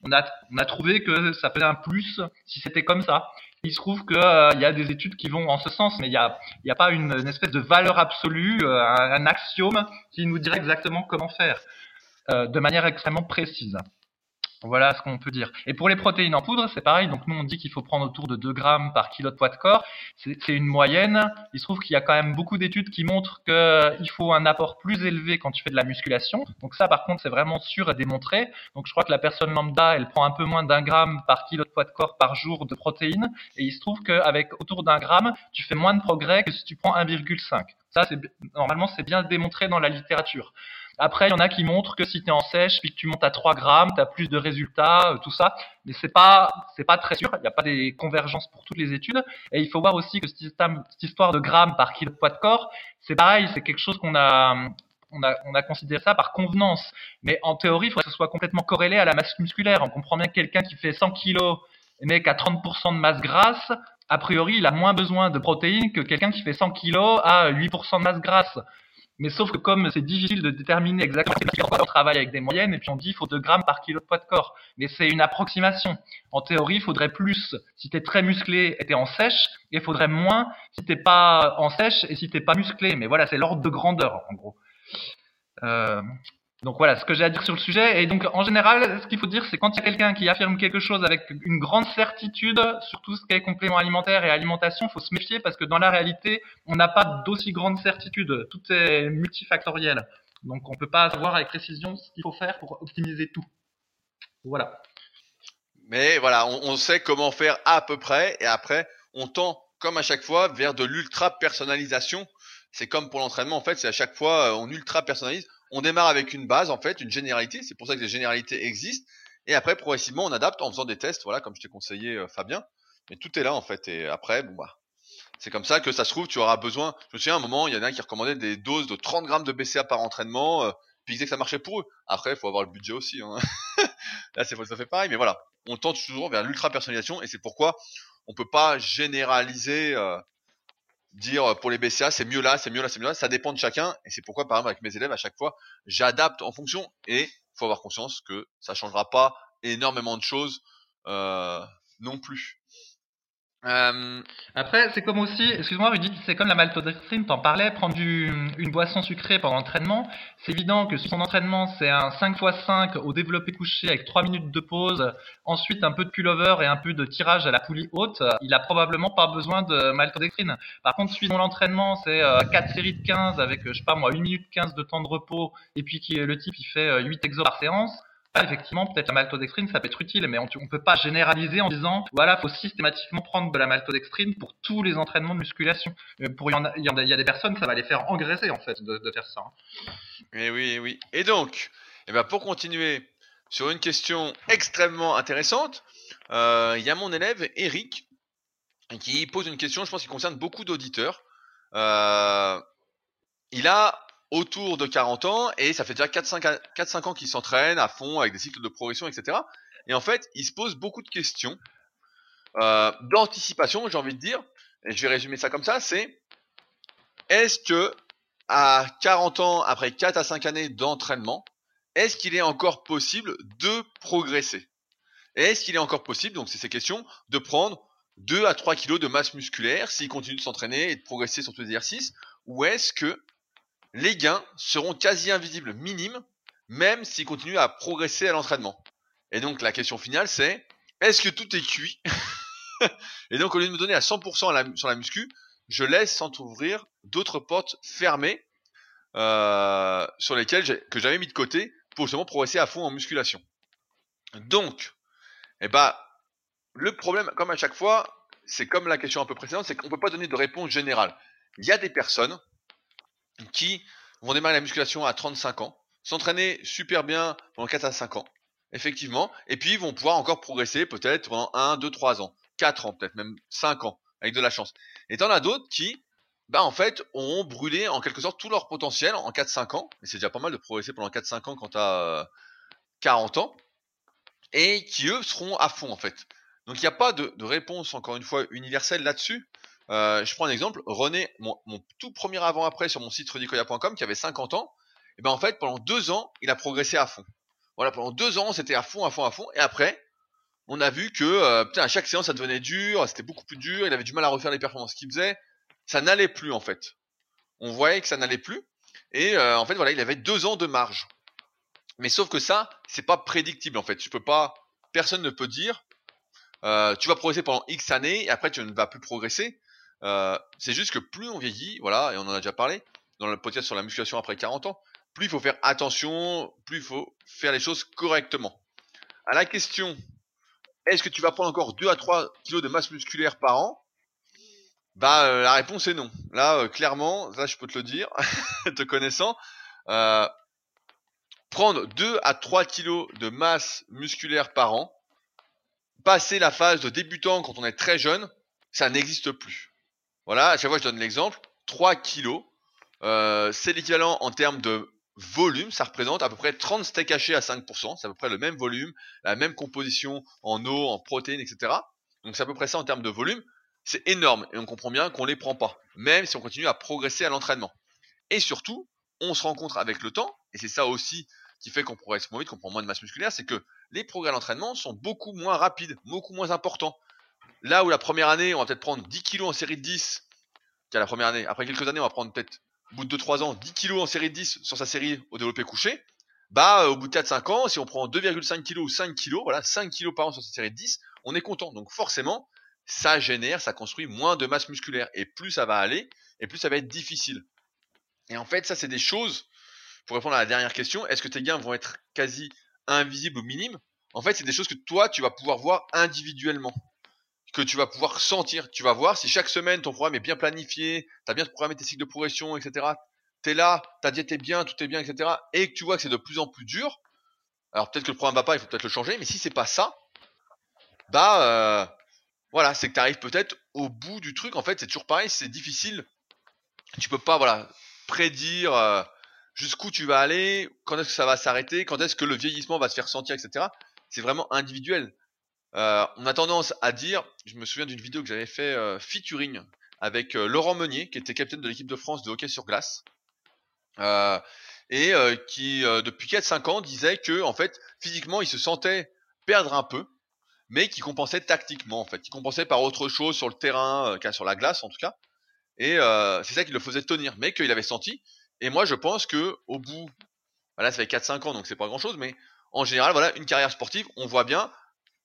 On a, on a trouvé que ça faisait un plus si c'était comme ça il se trouve qu'il euh, y a des études qui vont en ce sens, mais il n'y a, pas une, espèce de valeur absolue, euh, un, axiome qui nous dirait exactement comment faire euh, de manière extrêmement précise. Voilà ce qu'on peut dire. Et pour les protéines en poudre, c'est pareil. Donc nous, on dit qu'il faut prendre autour de 2 grammes par kilo de poids de corps. C'est une moyenne. Il se trouve qu'il y a quand même beaucoup d'études qui montrent qu'il faut un apport plus élevé quand tu fais de la musculation. Donc ça, par contre, c'est vraiment sûr et démontré. Donc je crois que la personne lambda, elle prend un peu moins d'un gramme par kilo de poids de corps par jour de protéines. Et il se trouve qu'avec autour d'un gramme, tu fais moins de progrès que si tu prends 1,5. Ça, normalement, c'est bien démontré dans la littérature. Après, il y en a qui montrent que si tu es en sèche, puis que tu montes à 3 grammes, tu as plus de résultats, euh, tout ça. Mais c'est pas, pas très sûr. Il n'y a pas des convergences pour toutes les études. Et il faut voir aussi que cette histoire de grammes par kilo de poids de corps, c'est pareil, c'est quelque chose qu'on a, on a, on a considéré ça par convenance. Mais en théorie, il faudrait que ce soit complètement corrélé à la masse musculaire. On comprend bien que quelqu'un qui fait 100 kilos mais qu'à 30% de masse grasse, a priori, il a moins besoin de protéines que quelqu'un qui fait 100 kilos à 8% de masse grasse. Mais sauf que comme c'est difficile de déterminer exactement on travaille avec des moyennes et puis on dit il faut 2 grammes par kilo de poids de corps. Mais c'est une approximation. En théorie, il faudrait plus si tu es très musclé et tu en sèche et il faudrait moins si t'es pas en sèche et si t'es pas musclé. Mais voilà, c'est l'ordre de grandeur en gros. Euh, donc voilà ce que j'ai à dire sur le sujet. Et donc en général, ce qu'il faut dire, c'est quand il y a quelqu'un qui affirme quelque chose avec une grande certitude sur tout ce qui est complément alimentaire et alimentation, faut se méfier parce que dans la réalité, on n'a pas d'aussi grande certitude. Tout est multifactoriel. Donc on ne peut pas savoir avec précision ce qu'il faut faire pour optimiser tout. Voilà. Mais voilà, on, on, sait comment faire à peu près et après, on tend, comme à chaque fois, vers de l'ultra personnalisation. C'est comme pour l'entraînement, en fait, c'est à chaque fois, on ultra personnalise on démarre avec une base, en fait, une généralité. C'est pour ça que les généralités existent. Et après, progressivement, on adapte en faisant des tests, voilà, comme je t'ai conseillé, euh, Fabien. Mais tout est là, en fait. Et après, bon, bah, c'est comme ça que ça se trouve, tu auras besoin. Je me souviens, à un moment, il y en a un qui recommandait des doses de 30 grammes de BCA par entraînement. Euh, puis ils que ça marchait pour eux. Après, il faut avoir le budget aussi. Hein. (laughs) Là, c'est ça fait pareil. Mais voilà, on tente toujours vers l'ultra personnalisation. Et c'est pourquoi on peut pas généraliser. Euh, dire euh, pour les BCA c'est mieux là, c'est mieux là, c'est mieux là, ça dépend de chacun. Et c'est pourquoi par exemple avec mes élèves à chaque fois j'adapte en fonction. Et faut avoir conscience que ça changera pas énormément de choses euh, non plus. Euh, Après, c'est comme aussi, excuse-moi Rudy, c'est comme la maltodextrine, t'en parlais, prendre une boisson sucrée pendant l'entraînement. C'est évident que son entraînement c'est un 5 x 5 au développé couché avec 3 minutes de pause, ensuite un peu de pullover et un peu de tirage à la poulie haute, il a probablement pas besoin de maltodextrine. Par contre, si son entraînement c'est 4 euh, séries de 15 avec, je sais pas moi, 8 minutes 15 de temps de repos et puis le type il fait 8 euh, exos par séance, effectivement, peut-être la maltodextrine, ça peut être utile, mais on ne peut pas généraliser en disant, voilà, faut systématiquement prendre de la maltodextrine pour tous les entraînements de musculation. Euh, pour il y, en a, il y, a, des personnes, ça va les faire engraisser en fait de, faire ça. Et hein. eh oui, eh oui. Et donc, eh ben, pour continuer sur une question extrêmement intéressante, euh, il y a mon élève Eric qui pose une question, je pense, qui concerne beaucoup d'auditeurs. Euh, il a autour de 40 ans et ça fait déjà 4-5 ans qu'il s'entraîne à fond avec des cycles de progression, etc. Et en fait, il se pose beaucoup de questions euh, d'anticipation, j'ai envie de dire, et je vais résumer ça comme ça, c'est est-ce que à 40 ans, après 4 à 5 années d'entraînement, est-ce qu'il est encore possible de progresser? Est-ce qu'il est encore possible, donc c'est ces questions, de prendre 2 à 3 kilos de masse musculaire s'il continue de s'entraîner et de progresser sur tous les exercices? Ou est-ce que les gains seront quasi invisibles, minimes, même s'ils continuent à progresser à l'entraînement. Et donc la question finale c'est est-ce que tout est cuit (laughs) Et donc au lieu de me donner à 100% sur la muscu, je laisse s'entrouvrir d'autres portes fermées euh, sur lesquelles que j'avais mis de côté pour justement progresser à fond en musculation. Donc, eh ben, le problème, comme à chaque fois, c'est comme la question un peu précédente, c'est qu'on ne peut pas donner de réponse générale. Il y a des personnes qui vont démarrer la musculation à 35 ans, s'entraîner super bien pendant 4 à 5 ans, effectivement, et puis vont pouvoir encore progresser peut-être pendant 1, 2, 3 ans, 4 ans, peut-être même 5 ans, avec de la chance. Et t'en as d'autres qui, bah en fait, ont brûlé en quelque sorte tout leur potentiel en 4-5 ans, et c'est déjà pas mal de progresser pendant 4-5 ans quand tu as 40 ans, et qui eux seront à fond en fait. Donc il n'y a pas de, réponse, encore une fois, universelle là-dessus. Euh, je prends un exemple. René, mon, tout premier avant-après sur mon site redicoya.com, qui avait 50 ans, et eh ben en fait, pendant deux ans, il a progressé à fond. Voilà, pendant deux ans, c'était à fond, à fond, à fond. Et après, on a vu que euh, putain, à chaque séance, ça devenait dur, c'était beaucoup plus dur, il avait du mal à refaire les performances qu'il faisait. Ça n'allait plus en fait. On voyait que ça n'allait plus. Et euh, en fait, voilà, il avait deux ans de marge. Mais sauf que ça, c'est pas prédictible en fait. Tu peux pas, personne ne peut dire, tu vas progresser pendant X années et après tu ne vas plus progresser. Euh, c'est juste que plus on vieillit, voilà, et on en a déjà parlé dans le podcast sur la musculation après 40 ans, plus il faut faire attention, plus il faut faire les choses correctement. À la question, est-ce que tu vas prendre encore 2 à 3 kilos de masse musculaire par an? Bah euh, la réponse est non. Là, euh, clairement, là je peux te le dire, (laughs) te connaissant, prendre 2 à 3 kilos de masse musculaire par an, passer la phase de débutant quand on est très jeune, ça n'existe plus. Voilà, à chaque fois je donne l'exemple, 3 kilos, euh, c'est l'équivalent en termes de volume, ça représente à peu près 30 steaks hachés à 5%, c'est à peu près le même volume, la même composition en eau, en protéines, etc. Donc c'est à peu près ça en termes de volume, c'est énorme et on comprend bien qu'on les prend pas, même si on continue à progresser à l'entraînement. Et surtout, on se rencontre avec le temps, et c'est ça aussi qui fait qu'on progresse moins vite, qu'on prend moins de masse musculaire, c'est que les progrès à l'entraînement sont beaucoup moins rapides, beaucoup moins importants. Là où la première année, on va peut-être prendre 10 kilos en série de 10, qu'à la première année, après quelques années, on va prendre peut-être, au bout de 2-3 ans, 10 kilos en série de 10 sur sa série au développé couché, bah, au bout de 4-5 ans, si on prend 2,5 kilos ou 5 kilos, voilà, 5 kilos par an sur sa série de 10, on est content. Donc forcément, ça génère, ça construit moins de masse musculaire. Et plus ça va aller, et plus ça va être difficile. Et en fait, ça, c'est des choses, pour répondre à la dernière question, est-ce que tes gains vont être quasi invisibles ou minimes En fait, c'est des choses que toi, tu vas pouvoir voir individuellement. Que tu vas pouvoir sentir. Tu vas voir si chaque semaine, ton programme est bien planifié, tu as bien programmé tes cycles de progression, etc. Tu es là, ta diète est bien, tout est bien, etc. Et que tu vois que c'est de plus en plus dur. Alors peut-être que le programme va pas, il faut peut-être le changer. Mais si c'est pas ça, bah euh, voilà, c'est que tu arrives peut-être au bout du truc. En fait, c'est toujours pareil, c'est difficile. Tu peux pas, voilà, prédire euh, jusqu'où tu vas aller, quand est-ce que ça va s'arrêter, quand est-ce que le vieillissement va se faire sentir, etc. C'est vraiment individuel. Euh, on a tendance à dire, je me souviens d'une vidéo que j'avais fait euh, featuring avec Laurent Meunier, qui était capitaine de l'équipe de France de hockey sur glace, et qui depuis 4-5 ans disait que en fait physiquement il se sentait perdre un peu, mais qui compensait tactiquement en fait, qui compensait par autre chose sur le terrain, euh, sur la glace en tout cas. Et euh, c'est ça qui le faisait tenir, mais qu'il avait senti. Et moi je pense que au bout, voilà, ça fait 4-5 ans donc c'est pas grand chose, mais en général voilà une carrière sportive, on voit bien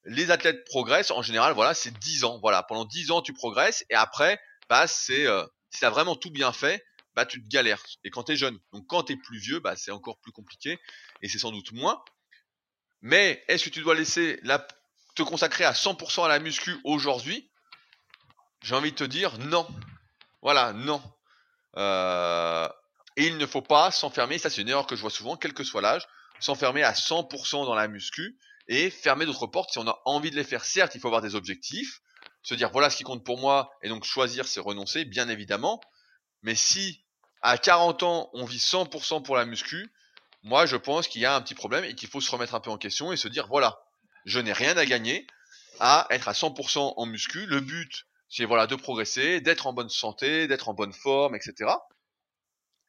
les athlètes progressent en général voilà c'est 10 ans, voilà pendant 10 ans tu progresses et après bah c'est euh, si vraiment tout bien fait bah tu te galères. Et quand t'es jeune. Donc quand t'es plus vieux bah c'est encore plus compliqué et c'est sans doute moins. Mais est-ce que tu dois laisser la te consacrer à 100% à la muscu aujourd'hui, j'ai envie de te dire non. Voilà, non. Euh, et il ne faut pas s'enfermer, ça c'est une erreur que je vois souvent, quel que soit l'âge, s'enfermer à 100% dans la muscu et fermer d'autres portes si on a envie de les faire. Certes, il faut avoir des objectifs, se dire voilà ce qui compte pour moi et donc choisir c'est renoncer, bien évidemment. Mais si à 40 ans on vit 100% pour la muscu, moi je pense qu'il y a un petit problème et qu'il faut se remettre un peu en question et se dire voilà, je n'ai rien à gagner à être à 100% en muscu. Le but, c'est voilà de progresser, d'être en bonne santé, d'être en bonne forme, etc.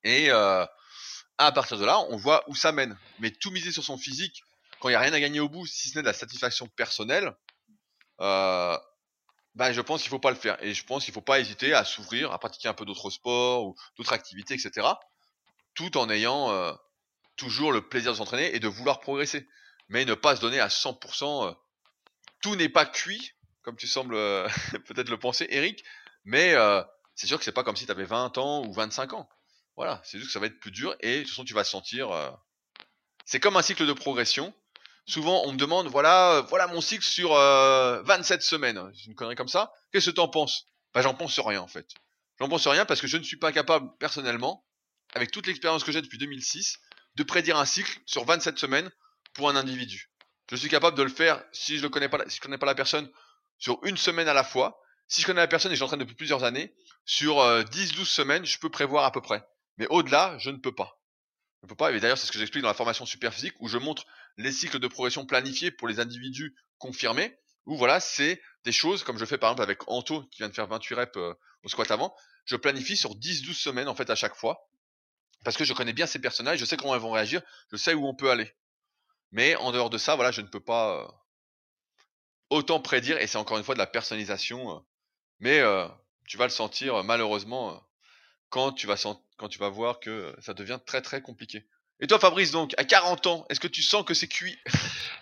Et euh, à partir de là, on voit où ça mène. Mais tout miser sur son physique, quand il n'y a rien à gagner au bout, si ce n'est de la satisfaction personnelle, euh, ben je pense qu'il faut pas le faire. Et je pense qu'il faut pas hésiter à s'ouvrir, à pratiquer un peu d'autres sports ou d'autres activités, etc. Tout en ayant euh, toujours le plaisir de s'entraîner et de vouloir progresser mais ne pas se donner à 100%. Euh, tout n'est pas cuit, comme tu sembles euh, (laughs) peut-être le penser, Eric, mais euh, c'est sûr que c'est pas comme si tu avais 20 ans ou 25 ans. Voilà, c'est juste que ça va être plus dur et de toute façon tu vas sentir. C'est comme un cycle de progression. Souvent on me demande voilà voilà mon cycle sur 27 semaines. C'est une connerie comme ça. Qu'est-ce que tu en penses? Bah j'en pense rien en fait. J'en pense rien parce que je ne suis pas capable personnellement, avec toute l'expérience que j'ai depuis 2006, de prédire un cycle sur 27 semaines pour un individu. Je suis capable de le faire si je ne connais pas, si je connais pas la personne sur une semaine à la fois. Si je connais la personne et j'entraîne depuis plusieurs années, sur 10-12 euh, semaines, je peux prévoir à peu près. Mais au-delà, je ne peux pas. Je ne peux pas. Et d'ailleurs, c'est ce que j'explique dans la formation super physique où je montre les cycles de progression planifiés pour les individus confirmés. Où voilà, c'est des choses comme je fais par exemple avec Anto qui vient de faire 28 reps euh, au squat avant. Je planifie sur 10-12 semaines en fait à chaque fois parce que je connais bien ces personnages, je sais comment ils vont réagir, je sais où on peut aller. Mais en dehors de ça, voilà, je ne peux pas euh, autant prédire, et c'est encore une fois de la personnalisation. Euh, mais tu vas le sentir malheureusement quand tu vas voir que ça devient très très compliqué. Et toi, Fabrice, donc, à 40 ans, est-ce que tu sens que c'est cuit?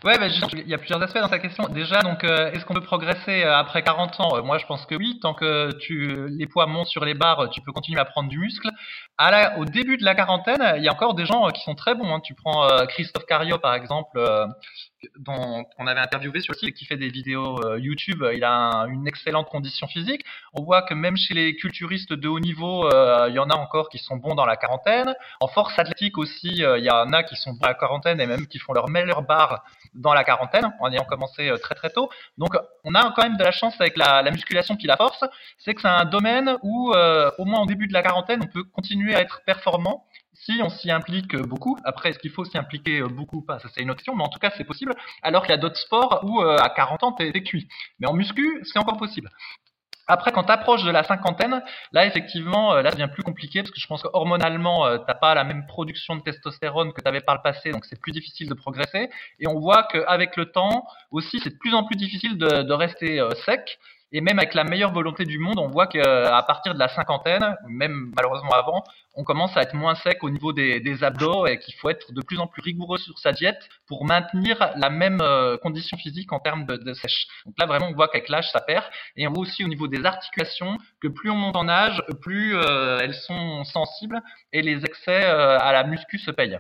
Ouais, bah, il y a plusieurs aspects dans ta question. Déjà, donc, est-ce qu'on peut progresser après 40 ans? Moi, je pense que oui. Tant que tu, les poids montent sur les barres, tu peux continuer à prendre du muscle. À la, au début de la quarantaine, il y a encore des gens qui sont très bons. Hein. Tu prends Christophe Cario, par exemple, dont on avait interviewé sur le site, qui fait des vidéos euh, YouTube, il a une excellente condition physique. On voit que même chez les culturistes de haut niveau, euh, il y en a encore qui sont bons dans la quarantaine. En force athlétique aussi, euh, il y en a qui sont bons dans la quarantaine et même qui font leur meilleure barre dans la quarantaine, en ayant commencé très très tôt. Donc on a quand même de la chance avec la, la musculation puis la force, c'est que c'est un domaine où au moins au début de la quarantaine, on peut continuer à être performant si on s'y implique beaucoup, après est-ce qu'il faut s'y impliquer beaucoup ou pas, ça c'est une autre question, mais en tout cas c'est possible, alors qu'il y a d'autres sports où euh, à 40 ans t'es, es cuit. Mais en muscu, c'est encore possible. Après, quand tu approches de la cinquantaine, là, effectivement, là, ça devient plus compliqué parce que je pense que hormonalement, t'as pas la même production de testostérone que tu avais par le passé, donc c'est plus difficile de progresser. Et on voit qu'avec le temps, aussi, c'est de plus en plus difficile de rester sec. Et même avec la meilleure volonté du monde, on voit qu'à partir de la cinquantaine, même malheureusement avant, on commence à être moins sec au niveau des, abdos et qu'il faut être de plus en plus rigoureux sur sa diète pour maintenir la même euh, condition physique en termes de, sèche. Donc là, vraiment, on voit qu'avec l'âge, ça perd. Et on voit aussi au niveau des articulations que plus on monte en âge, plus euh, elles sont sensibles et les excès euh, à la muscu se payent.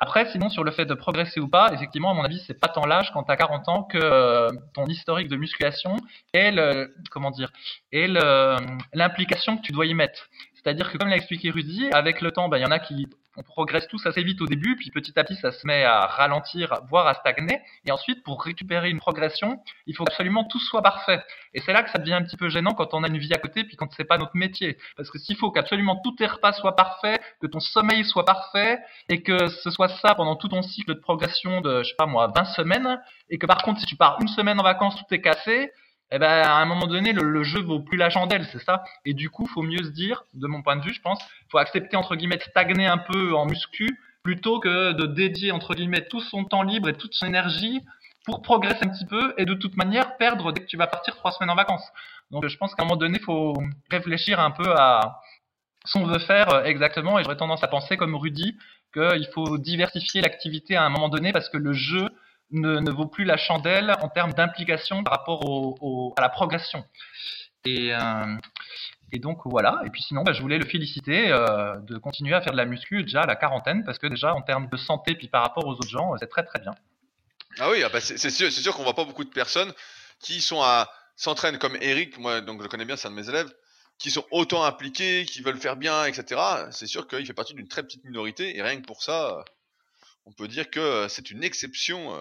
Après, sinon, sur le fait de progresser ou pas, effectivement, à mon avis, c'est pas tant l'âge quand tu as 40 ans que euh, ton historique de musculation et le, comment dire, et l'implication que tu dois y mettre. C'est-à-dire que, comme l'a expliqué Rudy, avec le temps, ben, il y en a qui on progresse tous assez vite au début, puis petit à petit, ça se met à ralentir, voire à stagner. Et ensuite, pour récupérer une progression, il faut absolument tout soit parfait. Et c'est là que ça devient un petit peu gênant quand on a une vie à côté, puis quand c'est pas notre métier. Parce que s'il faut qu'absolument tous tes repas soient parfaits, que ton sommeil soit parfait, et que ce soit ça pendant tout ton cycle de progression de, je sais pas moi, 20 semaines, et que par contre, si tu pars une semaine en vacances, tout est cassé, eh ben, à un moment donné, le, jeu vaut plus la chandelle, c'est ça. Et du coup, faut mieux se dire, de mon point de vue, je pense, faut accepter entre guillemets de stagner un peu en muscu plutôt que de dédier entre guillemets tout son temps libre et toute son énergie pour progresser un petit peu et de toute manière perdre dès que tu vas partir trois semaines en vacances. Donc, je pense qu'à un moment donné, faut réfléchir un peu à ce qu'on veut faire exactement. Et j'aurais tendance à penser, comme Rudy, qu'il faut diversifier l'activité à un moment donné parce que le jeu ne, ne, vaut plus la chandelle en termes d'implication par rapport à la progression. Et, euh, et, donc voilà. Et puis sinon, bah, je voulais le féliciter euh, de continuer à faire de la muscu déjà à la quarantaine parce que déjà en termes de santé puis par rapport aux autres gens, c'est très très bien. Ah oui, ah bah c'est sûr, sûr qu'on voit pas beaucoup de personnes qui sont à s'entraînent comme Eric, moi donc je connais bien, c'est un de mes élèves, qui sont autant impliqués, qui veulent faire bien, etc. C'est sûr qu'il fait partie d'une très petite minorité et rien que pour ça, on peut dire que c'est une exception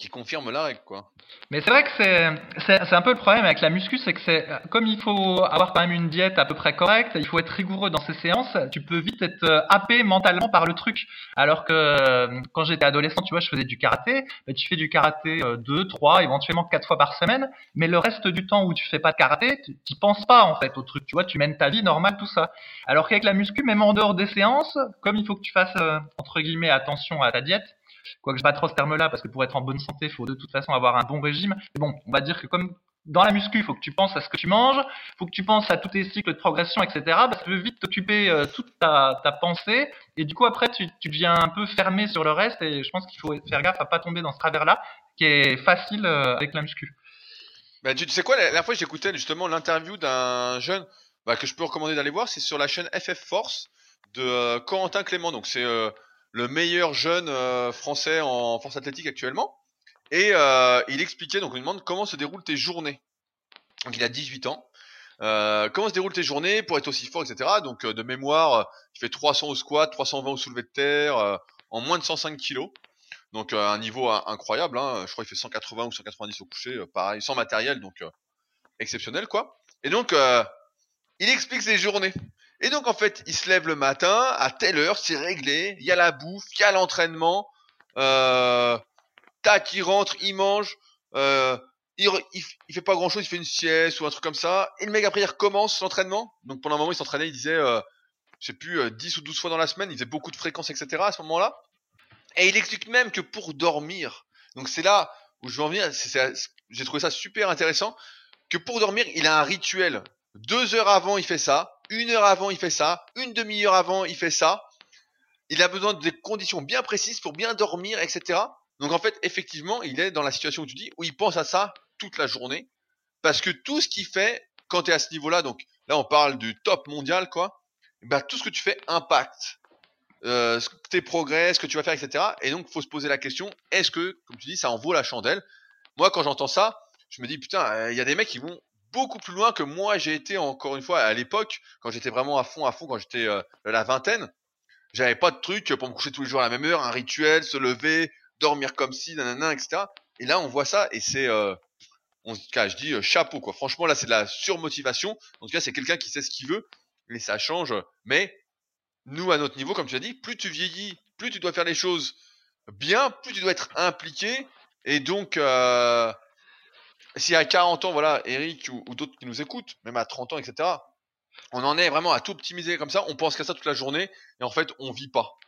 qui confirme la règle, quoi. Mais c'est vrai que c'est, un peu le problème avec la muscu, c'est que c'est comme il faut avoir quand même une diète à peu près correcte, il faut être rigoureux dans ses séances, tu peux vite être happé mentalement par le truc. Alors que quand j'étais adolescent, tu vois, je faisais du karaté, bah, tu fais du karaté deux, trois, éventuellement quatre fois par semaine, mais le reste du temps où tu fais pas de karaté, tu penses pas en fait au truc, tu vois, tu mènes ta vie normale, tout ça. Alors qu'avec la muscu, même en dehors des séances, comme il faut que tu fasses entre guillemets attention à ta diète, Quoique je pas trop ce terme-là, parce que pour être en bonne santé, il faut de toute façon avoir un bon régime. Mais bon, on va dire que comme dans la muscu, il faut que tu penses à ce que tu manges, il faut que tu penses à tous tes cycles de progression, etc. Bah, ça veut vite t'occuper euh, toute ta, pensée. Et du coup, après, tu, tu, deviens un peu fermé sur le reste. Et je pense qu'il faut faire gaffe à pas tomber dans ce travers-là, qui est facile euh, avec la muscu. Bah, tu, sais quoi, la dernière fois, j'écoutais justement l'interview d'un jeune bah, que je peux recommander d'aller voir. C'est sur la chaîne FF Force de euh, Corentin Clément. Donc, c'est le meilleur jeune euh, français en force athlétique actuellement. Et euh, il expliquait, donc on lui demande comment se déroulent tes journées. Donc il a 18 ans. Euh, comment se déroulent tes journées pour être aussi fort, etc. Donc de mémoire, il fait 300 au squat, 320 au soulevé de terre, en moins de 105 kilos. Donc un niveau incroyable. Hein. Je crois qu'il fait 180 ou 190 au coucher, pareil, sans matériel, donc exceptionnel quoi. Et donc il explique ses journées. Et donc en fait, il se lève le matin à telle heure, c'est réglé, il y a la bouffe, il y a l'entraînement, euh, tac, il rentre, il mange, euh, il, il, fait pas grand chose, il fait une sieste ou un truc comme ça, et le mec après il recommence l'entraînement. Donc pendant un moment il s'entraînait, il disait, euh, je sais plus, 10 euh, ou 12 fois dans la semaine, il faisait beaucoup de fréquences, etc. à ce moment-là. Et il explique même que pour dormir, donc c'est là où je veux en venir, j'ai trouvé ça super intéressant, que pour dormir il a un rituel. Deux heures avant il fait ça, une heure avant, il fait ça. Une demi-heure avant, il fait ça. Il a besoin de conditions bien précises pour bien dormir, etc. Donc en fait, effectivement, il est dans la situation où tu dis, où il pense à ça toute la journée. Parce que tout ce qu'il fait, quand tu es à ce niveau-là, donc là on parle du top mondial, quoi, bah, tout ce que tu fais impacte euh, tes progrès, ce que tu vas faire, etc. Et donc, faut se poser la question, est-ce que, comme tu dis, ça en vaut la chandelle? Moi, quand j'entends ça, je me dis, putain, il y a des mecs qui vont beaucoup plus loin que moi j'ai été encore une fois à l'époque quand j'étais vraiment à fond à fond quand j'étais euh, la vingtaine. J'avais pas de truc pour me coucher tous les jours à la même heure un rituel se lever dormir comme si nanana etc et là on voit ça et c'est euh, on je dis euh, chapeau quoi. Franchement là c'est de la surmotivation. En tout cas c'est quelqu'un qui sait ce qu'il veut et ça change. Mais nous à notre niveau comme tu as dit plus tu vieillis plus tu dois faire les choses bien plus tu dois être impliqué et donc euh, si à 40 ans, voilà, Eric ou, d'autres qui nous écoutent, même à 30 ans, etc., on en est vraiment à tout optimiser comme ça, on pense qu'à ça toute la journée, et en fait, on vit pas.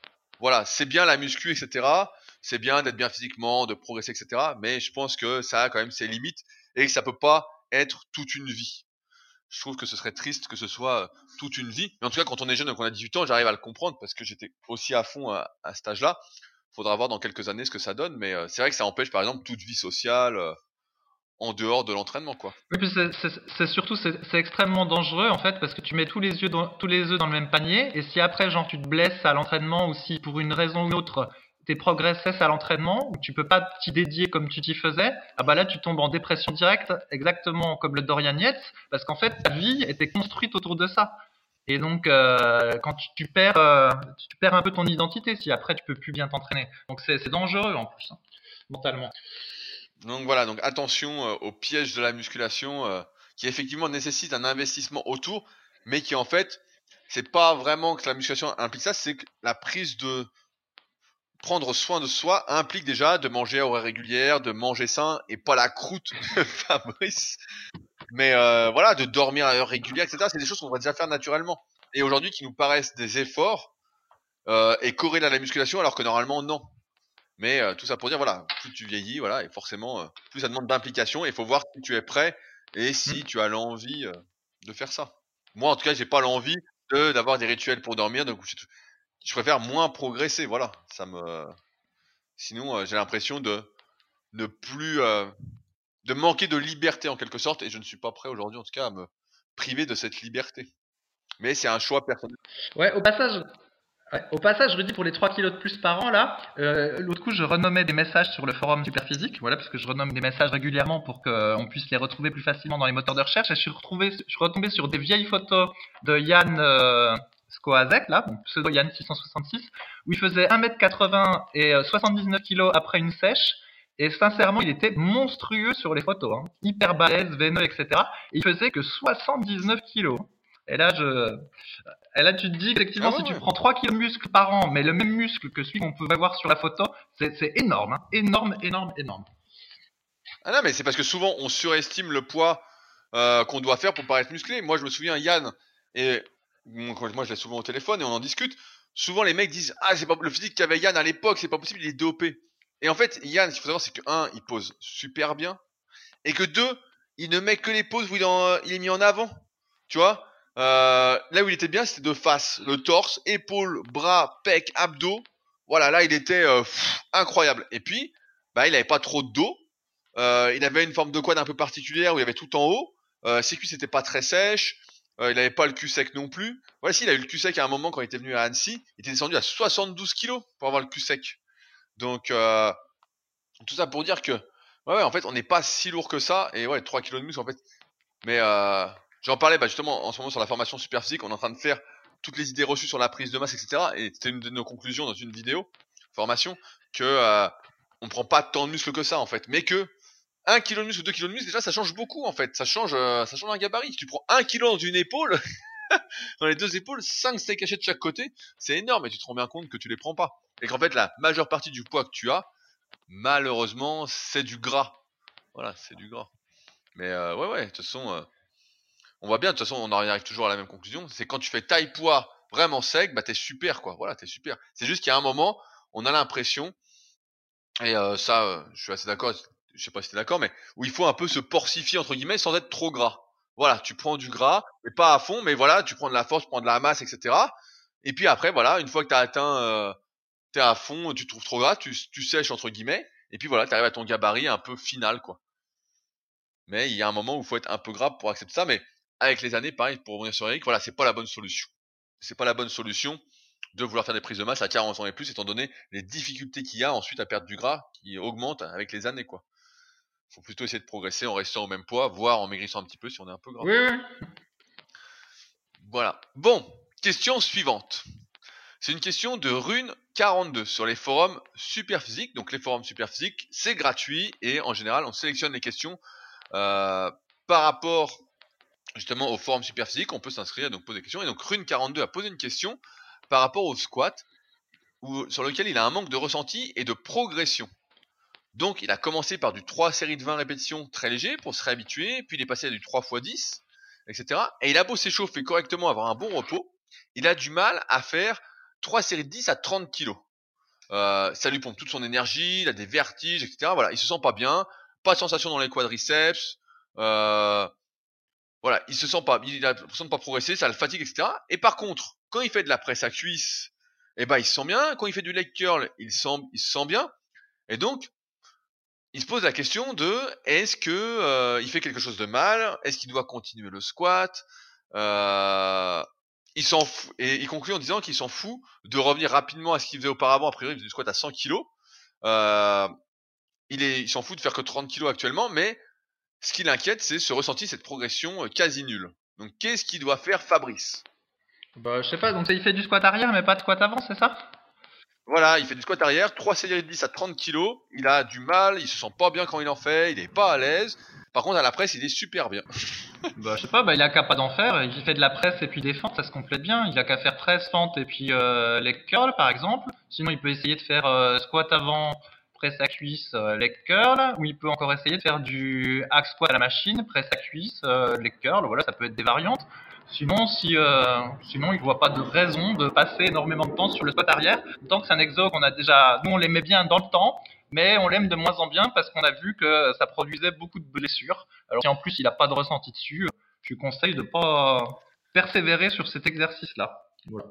Voilà, c'est bien la muscu, etc. C'est bien d'être bien physiquement, de progresser, etc. Mais je pense que ça a quand même ses limites et que ça peut pas être toute une vie. Je trouve que ce serait triste que ce soit euh, toute une vie. Mais en tout cas, quand on est jeune qu'on a 18 ans, j'arrive à le comprendre parce que j'étais aussi à fond à, à cet âge-là. Faudra voir dans quelques années ce que ça donne, mais euh, c'est vrai que ça empêche, par exemple, toute vie sociale euh, en dehors de l'entraînement, quoi. Oui, c'est- surtout c'est extrêmement dangereux en fait parce que tu mets tous les yeux dans, tous les œufs dans le même panier et si après genre tu te blesses à l'entraînement ou si pour une raison ou une autre tes progrès cessent à l'entraînement ou tu peux pas t'y dédier comme tu t'y faisais, ah bah là tu tombes en dépression directe exactement comme le Dorian Yates parce qu'en fait ta vie était construite autour de ça. Et donc euh, quand tu, perds euh, tu perds un peu ton identité si après tu peux plus bien t'entraîner. Donc c'est dangereux en plus hein, mentalement. Donc voilà, donc attention euh, au piège de la musculation euh, qui effectivement nécessite un investissement autour, mais qui en fait, c'est pas vraiment que la musculation implique ça, c'est que la prise de prendre soin de soi implique déjà de manger à horaire régulière, de manger sain et pas la croûte (laughs) Fabrice. Mais euh, voilà, de dormir à heure régulière, etc. C'est des choses qu'on va déjà faire naturellement. Et aujourd'hui, qui nous paraissent des efforts et corrélés à la musculation, alors que normalement non. Mais euh, tout ça pour dire, voilà, plus tu vieillis, voilà, et forcément, euh, plus ça demande d'implication. Et il faut voir si tu es prêt et si tu as l'envie euh, de faire ça. Moi, en tout cas, j'ai pas l'envie de d'avoir des rituels pour dormir. Donc, je, je préfère moins progresser. Voilà, ça me. Sinon, j'ai l'impression de ne plus, de manquer de liberté en quelque sorte. Et je ne suis pas prêt aujourd'hui, en tout cas, à me priver de cette liberté. Mais c'est un choix personnel. Ouais, au passage, ouais, au passage, Rudy, pour les 3 kilos de plus par an, là, euh, l'autre coup, je renommais des messages sur le forum Superphysique, voilà, parce que je renomme des messages régulièrement pour qu'on puisse les retrouver plus facilement dans les moteurs de recherche. Et je suis, retrouvé, je suis retombé sur des vieilles photos de Yann euh, Skoazek, là, bon, pseudo Yann 666, où il faisait 1m80 et euh, 79 kilos après une sèche. Et sincèrement, il était monstrueux sur les photos, hein. hyper balèze, veineux, etc. Et il faisait que 79 kilos. Et là, je, et là, tu te dis effectivement, Ah ouais, si tu prends 3 kilos de muscle par an, mais le même muscle que celui qu'on pouvait voir sur la photo, c'est énorme, hein. énorme, énorme, énorme. Ah non, mais c'est parce que souvent on surestime le poids euh, qu'on doit faire pour paraître musclé. Moi, je me souviens, Yann, et moi je l'ai souvent au téléphone et on en discute. Souvent, les mecs disent Ah, c'est pas le physique qu'avait Yann à l'époque, c'est pas possible, il est dopé. Et en fait, Yann, ce qu'il faut savoir, c'est que un, il pose super bien, et que deux, il ne met que les poses où il, en- il est mis en avant. Tu vois? Euh, Là où il était bien, c'était de face, le torse, épaules, bras, pec, abdos. Voilà, là, il était euh, incroyable. Et puis, bah, il avait pas trop de dos. Euh, il avait une forme de quad un peu particulière où il y avait tout en haut. Ses cuisses n'étaient pas très sèches. Il n'avait pas le cul sec non plus. Ouais, si, il a eu le cul sec à un moment quand il était venu à Annecy. Il était descendu à 72 kilos pour avoir le cul sec. Donc, tout ça pour dire que, ouais, en fait, on n'est pas si lourd que ça. Et ouais, 3 kilos de muscle, en fait. Mais j'en parlais bah, justement en ce moment sur la formation super physique. On est en train de faire toutes les idées reçues sur la prise de masse, etc. Et c'était une de nos conclusions dans une vidéo formation que euh, on prend pas tant de muscle que ça en fait, mais que 1 kg de muscle ou 2 kg de muscle, déjà ça change beaucoup en fait. Ça change, euh, ça change un gabarit. Si tu prends 1 kg dans une épaule, (laughs) dans les deux épaules, 5 steaks cachés de chaque côté, c'est énorme et tu te rends bien compte que tu les prends pas. Et qu'en fait la majeure partie du poids que tu as, malheureusement, c'est du gras. Voilà, c'est du gras. Mais euh, ouais, ouais, de toute façon, euh, on voit bien, de toute façon, on en arrive toujours à la même conclusion. C'est quand tu fais taille poids vraiment sec, bah t'es super quoi. Voilà, t'es super. C'est juste qu'il y a un moment, on a l'impression, et euh, ça, euh, je suis assez d'accord, je sais pas si t'es d'accord, mais où il faut un peu se porcifier entre guillemets sans être trop gras. Voilà, tu prends du gras, mais pas à fond, mais voilà, tu prends de la force, tu prends de la masse, etc. Et puis après, voilà, une fois que t'as atteint, euh, t'es à fond, tu trouves trop gras, tu, tu sèches entre guillemets, et puis voilà, t'arrives à ton gabarit un peu final, quoi. Mais il y a un moment où il faut être un peu gras pour accepter ça, mais avec les années, pareil, pour revenir sur Eric, voilà, c'est pas la bonne solution. C'est pas la bonne solution de vouloir faire des prises de masse à 40 ans et plus, étant donné les difficultés qu'il y a ensuite à perdre du gras qui augmentent avec les années, quoi. Faut plutôt essayer de progresser en restant au même poids, voire en maigrissant un petit peu si on est un peu gras. Oui. Voilà. Bon, question suivante. C'est une question de Rune42 sur les forums Superphysique. Donc les forums Superphysique, c'est gratuit et en général, on sélectionne les questions euh, par rapport justement au forum Superphysique. On peut s'inscrire donc poser des questions. Et donc Rune42 a posé une question par rapport au squat sur lequel il a un manque de ressenti et de progression. Donc il a commencé par du 3 séries de 20 répétitions très léger pour se réhabituer, puis il est passé à du 3 x 10, etc. Et il a beau s'échauffer correctement, avoir un bon repos, il a du mal à faire 3 séries de 10 à 30 kilos. Euh, ça lui pompe toute son énergie, il a des vertiges, etc. Voilà, il se sent pas bien, pas de sensation dans les quadriceps, euh, voilà, il se sent pas, il a l'impression de pas progresser, ça le fatigue, etc. Et par contre, quand il fait de la presse à cuisse, eh ben il se sent bien. Quand il fait du leg curl, il, sent, il se sent bien. Et donc, il se pose la question de est-ce que euh, il fait quelque chose de mal? Est-ce qu'il doit continuer le squat? Euh, Il s'en et il conclut en disant qu'il s'en fout de revenir rapidement à ce qu'il faisait auparavant. A priori, il faisait du squat à 100 kg. Euh, il est, il s'en fout de faire que 30 kg actuellement, mais ce qui l'inquiète, c'est ce ressenti, cette progression quasi nulle. Donc, qu'est-ce qu'il doit faire, Fabrice? Bah, je sais pas. Donc, il fait du squat arrière, mais pas de squat avant, c'est ça? Voilà, il fait du squat arrière, 3 séries de 10 à 30 kg, il a du mal, il se sent pas bien quand il en fait, il est pas à l'aise. Par contre, à la presse, il est super bien. (laughs) bah, je sais pas, bah, il a qu'à pas d'en faire, il fait de la presse et puis des fentes, ça se complète bien. Il a qu'à faire presse, fente et puis euh, leg curl, par exemple. Sinon, il peut essayer de faire euh, squat avant, presse à cuisse, euh, leg curl, ou il peut encore essayer de faire du hack squat à la machine, presse à cuisse, euh, leg curl, voilà, ça peut être des variantes. Sinon, si, euh, sinon, il voit pas de raison de passer énormément de temps sur le squat arrière. Tant que c'est un exo qu'on a déjà, nous on l'aimait bien dans le temps, mais on l'aime de moins en bien parce qu'on a vu que ça produisait beaucoup de blessures. Alors si en plus il n'a pas de ressenti dessus, je lui conseille de pas persévérer sur cet exercice-là. Voilà.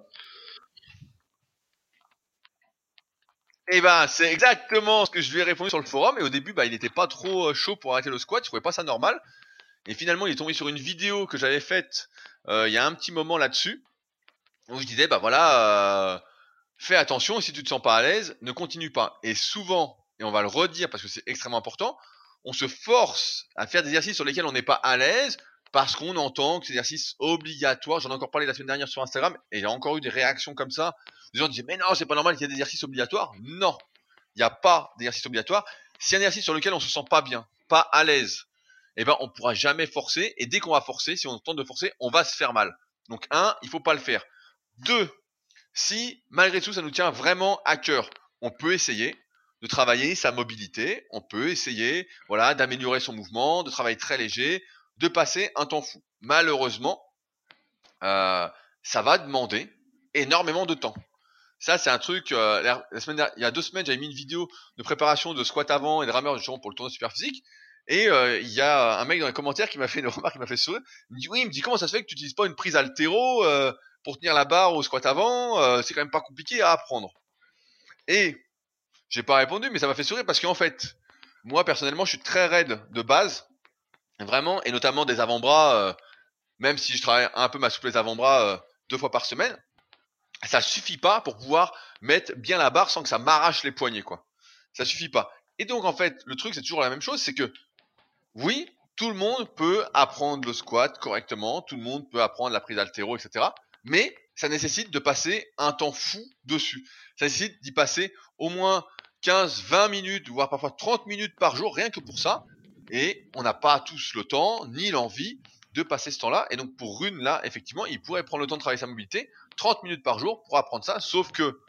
Et eh ben, c'est exactement ce que je lui ai répondu sur le forum. Et au début, bah, il n'était pas trop euh, chaud pour arrêter le squat. Il trouvait pas ça normal. Et finalement, il est tombé sur une vidéo que j'avais faite euh, il y a un petit moment là-dessus, où je disais, bah voilà, euh, fais attention, si tu te sens pas à l'aise, ne continue pas. Et souvent, et on va le redire parce que c'est extrêmement important, on se force à faire des exercices sur lesquels on n'est pas à l'aise parce qu'on entend que c'est exercice obligatoire. J'en ai encore parlé la semaine dernière sur Instagram et il y a encore eu des réactions comme ça. Les gens disaient mais non, c'est pas normal qu'il y ait des exercices obligatoires. Non, il n'y a pas d'exercice obligatoire. C'est un exercice sur lequel on se sent pas bien, pas à l'aise, eh ben on pourra jamais forcer. Et dès qu'on va forcer, si on tente de forcer, on va se faire mal. Donc un, il faut pas le faire. Deux, si malgré tout ça nous tient vraiment à cœur, on peut essayer de travailler sa mobilité, on peut essayer, voilà, d'améliorer son mouvement, de travailler très léger, de passer un temps fou. Malheureusement, euh, ça va demander énormément de temps. Ça, c'est un truc. Euh, la, semaine il y a deux semaines, j'avais mis une vidéo de préparation de squat avant et de rameur justement pour le tournoi super physique. Et euh, il y a un mec dans les commentaires qui m'a fait une (laughs) remarque, qui m'a fait sourire. Il me dit oui, il me dit comment ça se fait que tu n'utilises pas une prise altéro pour tenir la barre au squat avant C'est quand même pas compliqué à apprendre. Et j'ai pas répondu, mais ça m'a fait sourire parce qu'en fait, moi personnellement, je suis très raide de base, vraiment, et notamment des avant-bras. même si je travaille un peu ma souplesse avant-bras deux fois par semaine, ça suffit pas pour pouvoir mettre bien la barre sans que ça m'arrache les poignets, quoi. Ça suffit pas. Et donc en fait, le truc c'est toujours la même chose, c'est que oui, tout le monde peut apprendre le squat correctement, tout le monde peut apprendre la prise d'altéro, etc. Mais ça nécessite de passer un temps fou dessus. Ça nécessite d'y passer au moins 15, 20 minutes, voire parfois 30 minutes par jour, rien que pour ça. Et on n'a pas tous le temps, ni l'envie de passer ce temps-là. Et donc pour Rune, là, effectivement, il pourrait prendre le temps de travailler sa mobilité, 30 minutes par jour pour apprendre ça, sauf que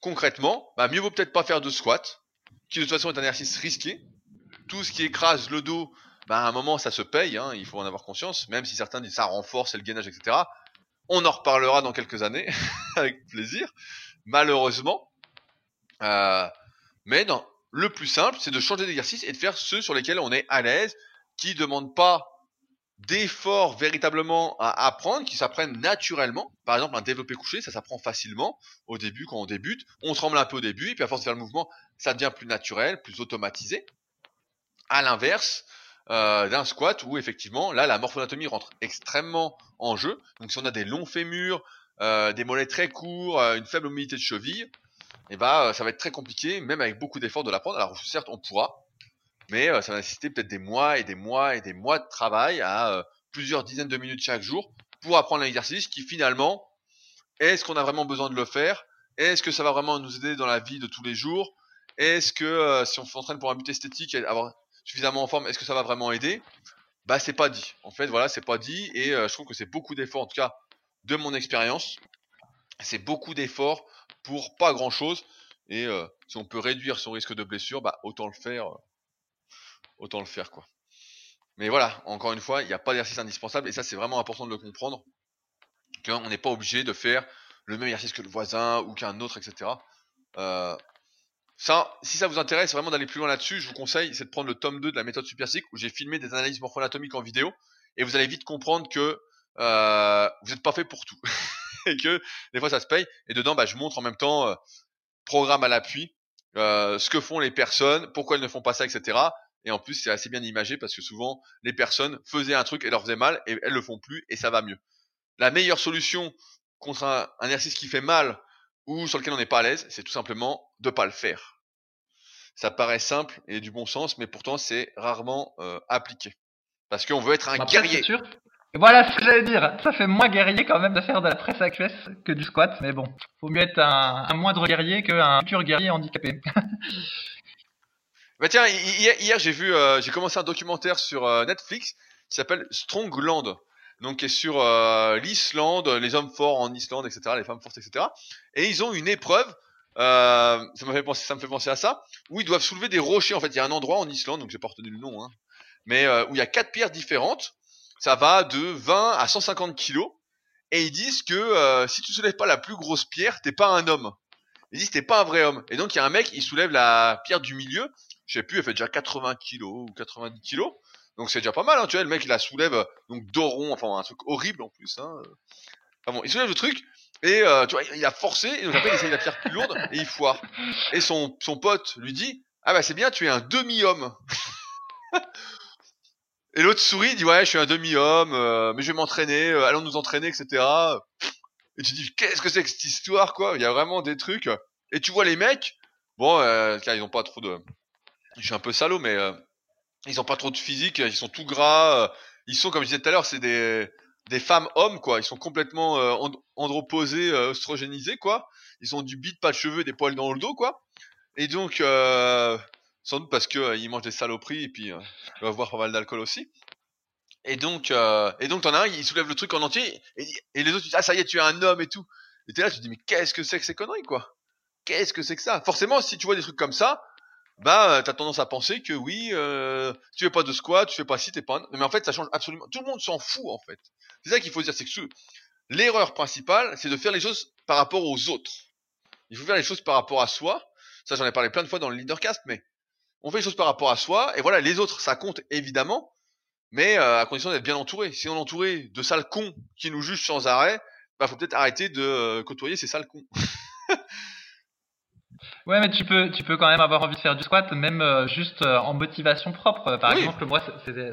concrètement, bah, mieux vaut peut-être pas faire de squat, qui de toute façon est un exercice risqué, tout ce qui écrase le dos, ben à un moment ça se paye, hein, il faut en avoir conscience, même si certains disent ça renforce le gainage, etc. On en reparlera dans quelques années, (laughs) avec plaisir, malheureusement. Euh, mais non, le plus simple, c'est de changer d'exercice et de faire ceux sur lesquels on est à l'aise, qui ne demandent pas d'efforts véritablement à apprendre, qui s'apprennent naturellement. Par exemple, un développé couché, ça s'apprend facilement au début quand on débute. On tremble un peu au début, et puis à force de faire le mouvement, ça devient plus naturel, plus automatisé à l'inverse euh, d'un squat où effectivement là la morphonatomie rentre extrêmement en jeu. Donc si on a des longs fémurs, euh, des mollets très courts, euh, une faible mobilité de cheville, et eh ben ça va être très compliqué, même avec beaucoup d'efforts de l'apprendre. Alors certes on pourra, mais ça va nécessiter peut-être des mois et des mois et des mois de travail à plusieurs dizaines de minutes chaque jour pour apprendre l'exercice qui finalement est-ce qu'on a vraiment besoin de le faire? Est-ce que ça va vraiment nous aider dans la vie de tous les jours? Est-ce que si on s'entraîne pour un but esthétique, avoir suffisamment en forme, est-ce que ça va vraiment aider? Bah c'est pas dit. En fait, voilà, c'est pas dit et euh, je trouve que c'est beaucoup d'efforts, en tout cas de mon expérience. C'est beaucoup d'efforts pour pas grand-chose Et euh, si on peut réduire son risque de blessure, bah autant le faire, euh, autant le faire quoi. Mais voilà, encore une fois, il n'y a pas d'exercice indispensable et ça c'est vraiment important de le comprendre. Qu'on n'est pas obligé de faire le même exercice que le voisin ou qu'un autre, etc. Euh, ça, si ça vous intéresse vraiment d'aller plus loin là-dessus, je vous conseille, c'est de prendre le tome 2 de la méthode Superphysique où j'ai filmé des analyses morpho-anatomiques en vidéo et vous allez vite comprendre que vous n'êtes pas fait pour tout (laughs) (laughs) et que des fois ça se paye. Et dedans, bah, je montre en même temps euh, programme à l'appui, euh, ce que font les personnes, pourquoi elles ne font pas ça, etc. Et en plus, c'est assez bien imagé parce que souvent, les personnes faisaient un truc et leur faisaient mal et elles le font plus et ça va mieux. La meilleure solution contre un, un exercice qui fait mal ou sur lequel on n'est pas à l'aise, c'est tout simplement de pas le faire. Ça paraît simple et du bon sens, mais pourtant c'est rarement euh, appliqué. Parce qu'on veut être un Après, guerrier. Voilà ce que j'allais dire. Ça fait moins guerrier quand même de faire de la presse à que du squat, mais bon, faut mieux être un, moindre guerrier qu'un futur guerrier handicapé. (laughs) Bah tiens, hi- hier, j'ai vu, euh, j'ai commencé un documentaire sur euh, Netflix qui s'appelle Strongland, donc qui est sur euh, l'Islande, les hommes forts en Islande, etc., les femmes fortes, etc. Et ils ont une épreuve, ça me fait penser, ça me fait penser à ça, où ils doivent soulever des rochers. En fait, il y a un endroit en Islande, donc j'ai pas retenu le nom, hein, mais où il y a quatre pierres différentes. Ça va de 20 à 150 kilos. Et ils disent que euh, si tu soulèves pas la plus grosse pierre, t'es pas un homme. Ils disent t'es pas un vrai homme. Et donc il y a un mec, il soulève la pierre du milieu. Je sais plus, elle fait déjà 80 kilos ou 90 kilos. Donc c'est déjà pas mal, hein, tu vois, le mec il la soulève, euh, donc d'oron, enfin un truc horrible en plus. Hein. Enfin bon, il soulève le truc, et euh, tu vois, il a forcé, et donc après il essaye la pierre plus lourde, et il foire. Et son, son pote lui dit, ah bah c'est bien, tu es un demi-homme. Et l'autre sourit, dit, ouais, je suis un demi-homme, euh, mais je vais m'entraîner, euh, allons nous entraîner, etc. Et tu dis, qu'est-ce que c'est que cette histoire, quoi? Il y a vraiment des trucs. Et tu vois les mecs, bon, euh, car ils ont pas trop de... Je suis un peu salaud, mais euh, ils ont pas trop de physique, ils sont tout gras. euh, ils sont, comme je disais tout à l'heure, c'est des, des femmes hommes, quoi. Ils sont complètement euh, and- androposés, oestrogénisés, quoi. Ils ont du bide, pas de cheveux, des poils dans le dos, quoi. Et donc, euh, sans doute parce que euh, ils mangent des saloperies et puis euh, ils doivent boire pas mal d'alcool aussi. Et donc, euh, et donc t'en as un, il soulève le truc en entier et, et les autres, ils disent, ah ça y est, tu es un homme et tout. Et t'es là, tu te dis mais qu'est-ce que c'est que ces conneries, quoi? Qu'est-ce que c'est que ça? Forcément, si tu vois des trucs comme ça, bah euh, t'as tendance à penser que oui, euh, tu fais pas de squat, tu fais pas ci, t'es pas un... Mais en fait, ça change absolument. Tout le monde s'en fout en fait. C'est ça qu'il faut dire, c'est que l'erreur principale, c'est de faire les choses par rapport aux autres. Il faut faire les choses par rapport à soi. Ça, j'en ai parlé plein de fois dans le leadercast, mais on fait les choses par rapport à soi. Et voilà, les autres, ça compte évidemment, mais euh, à condition d'être bien entouré. Si on est entouré de sales cons qui nous jugent sans arrêt, bah faut peut-être arrêter de euh, côtoyer ces sales cons. (laughs) Ouais, mais tu peux, tu peux quand même avoir envie de faire du squat, même euh, juste euh, en motivation propre. Par Oui. exemple, moi,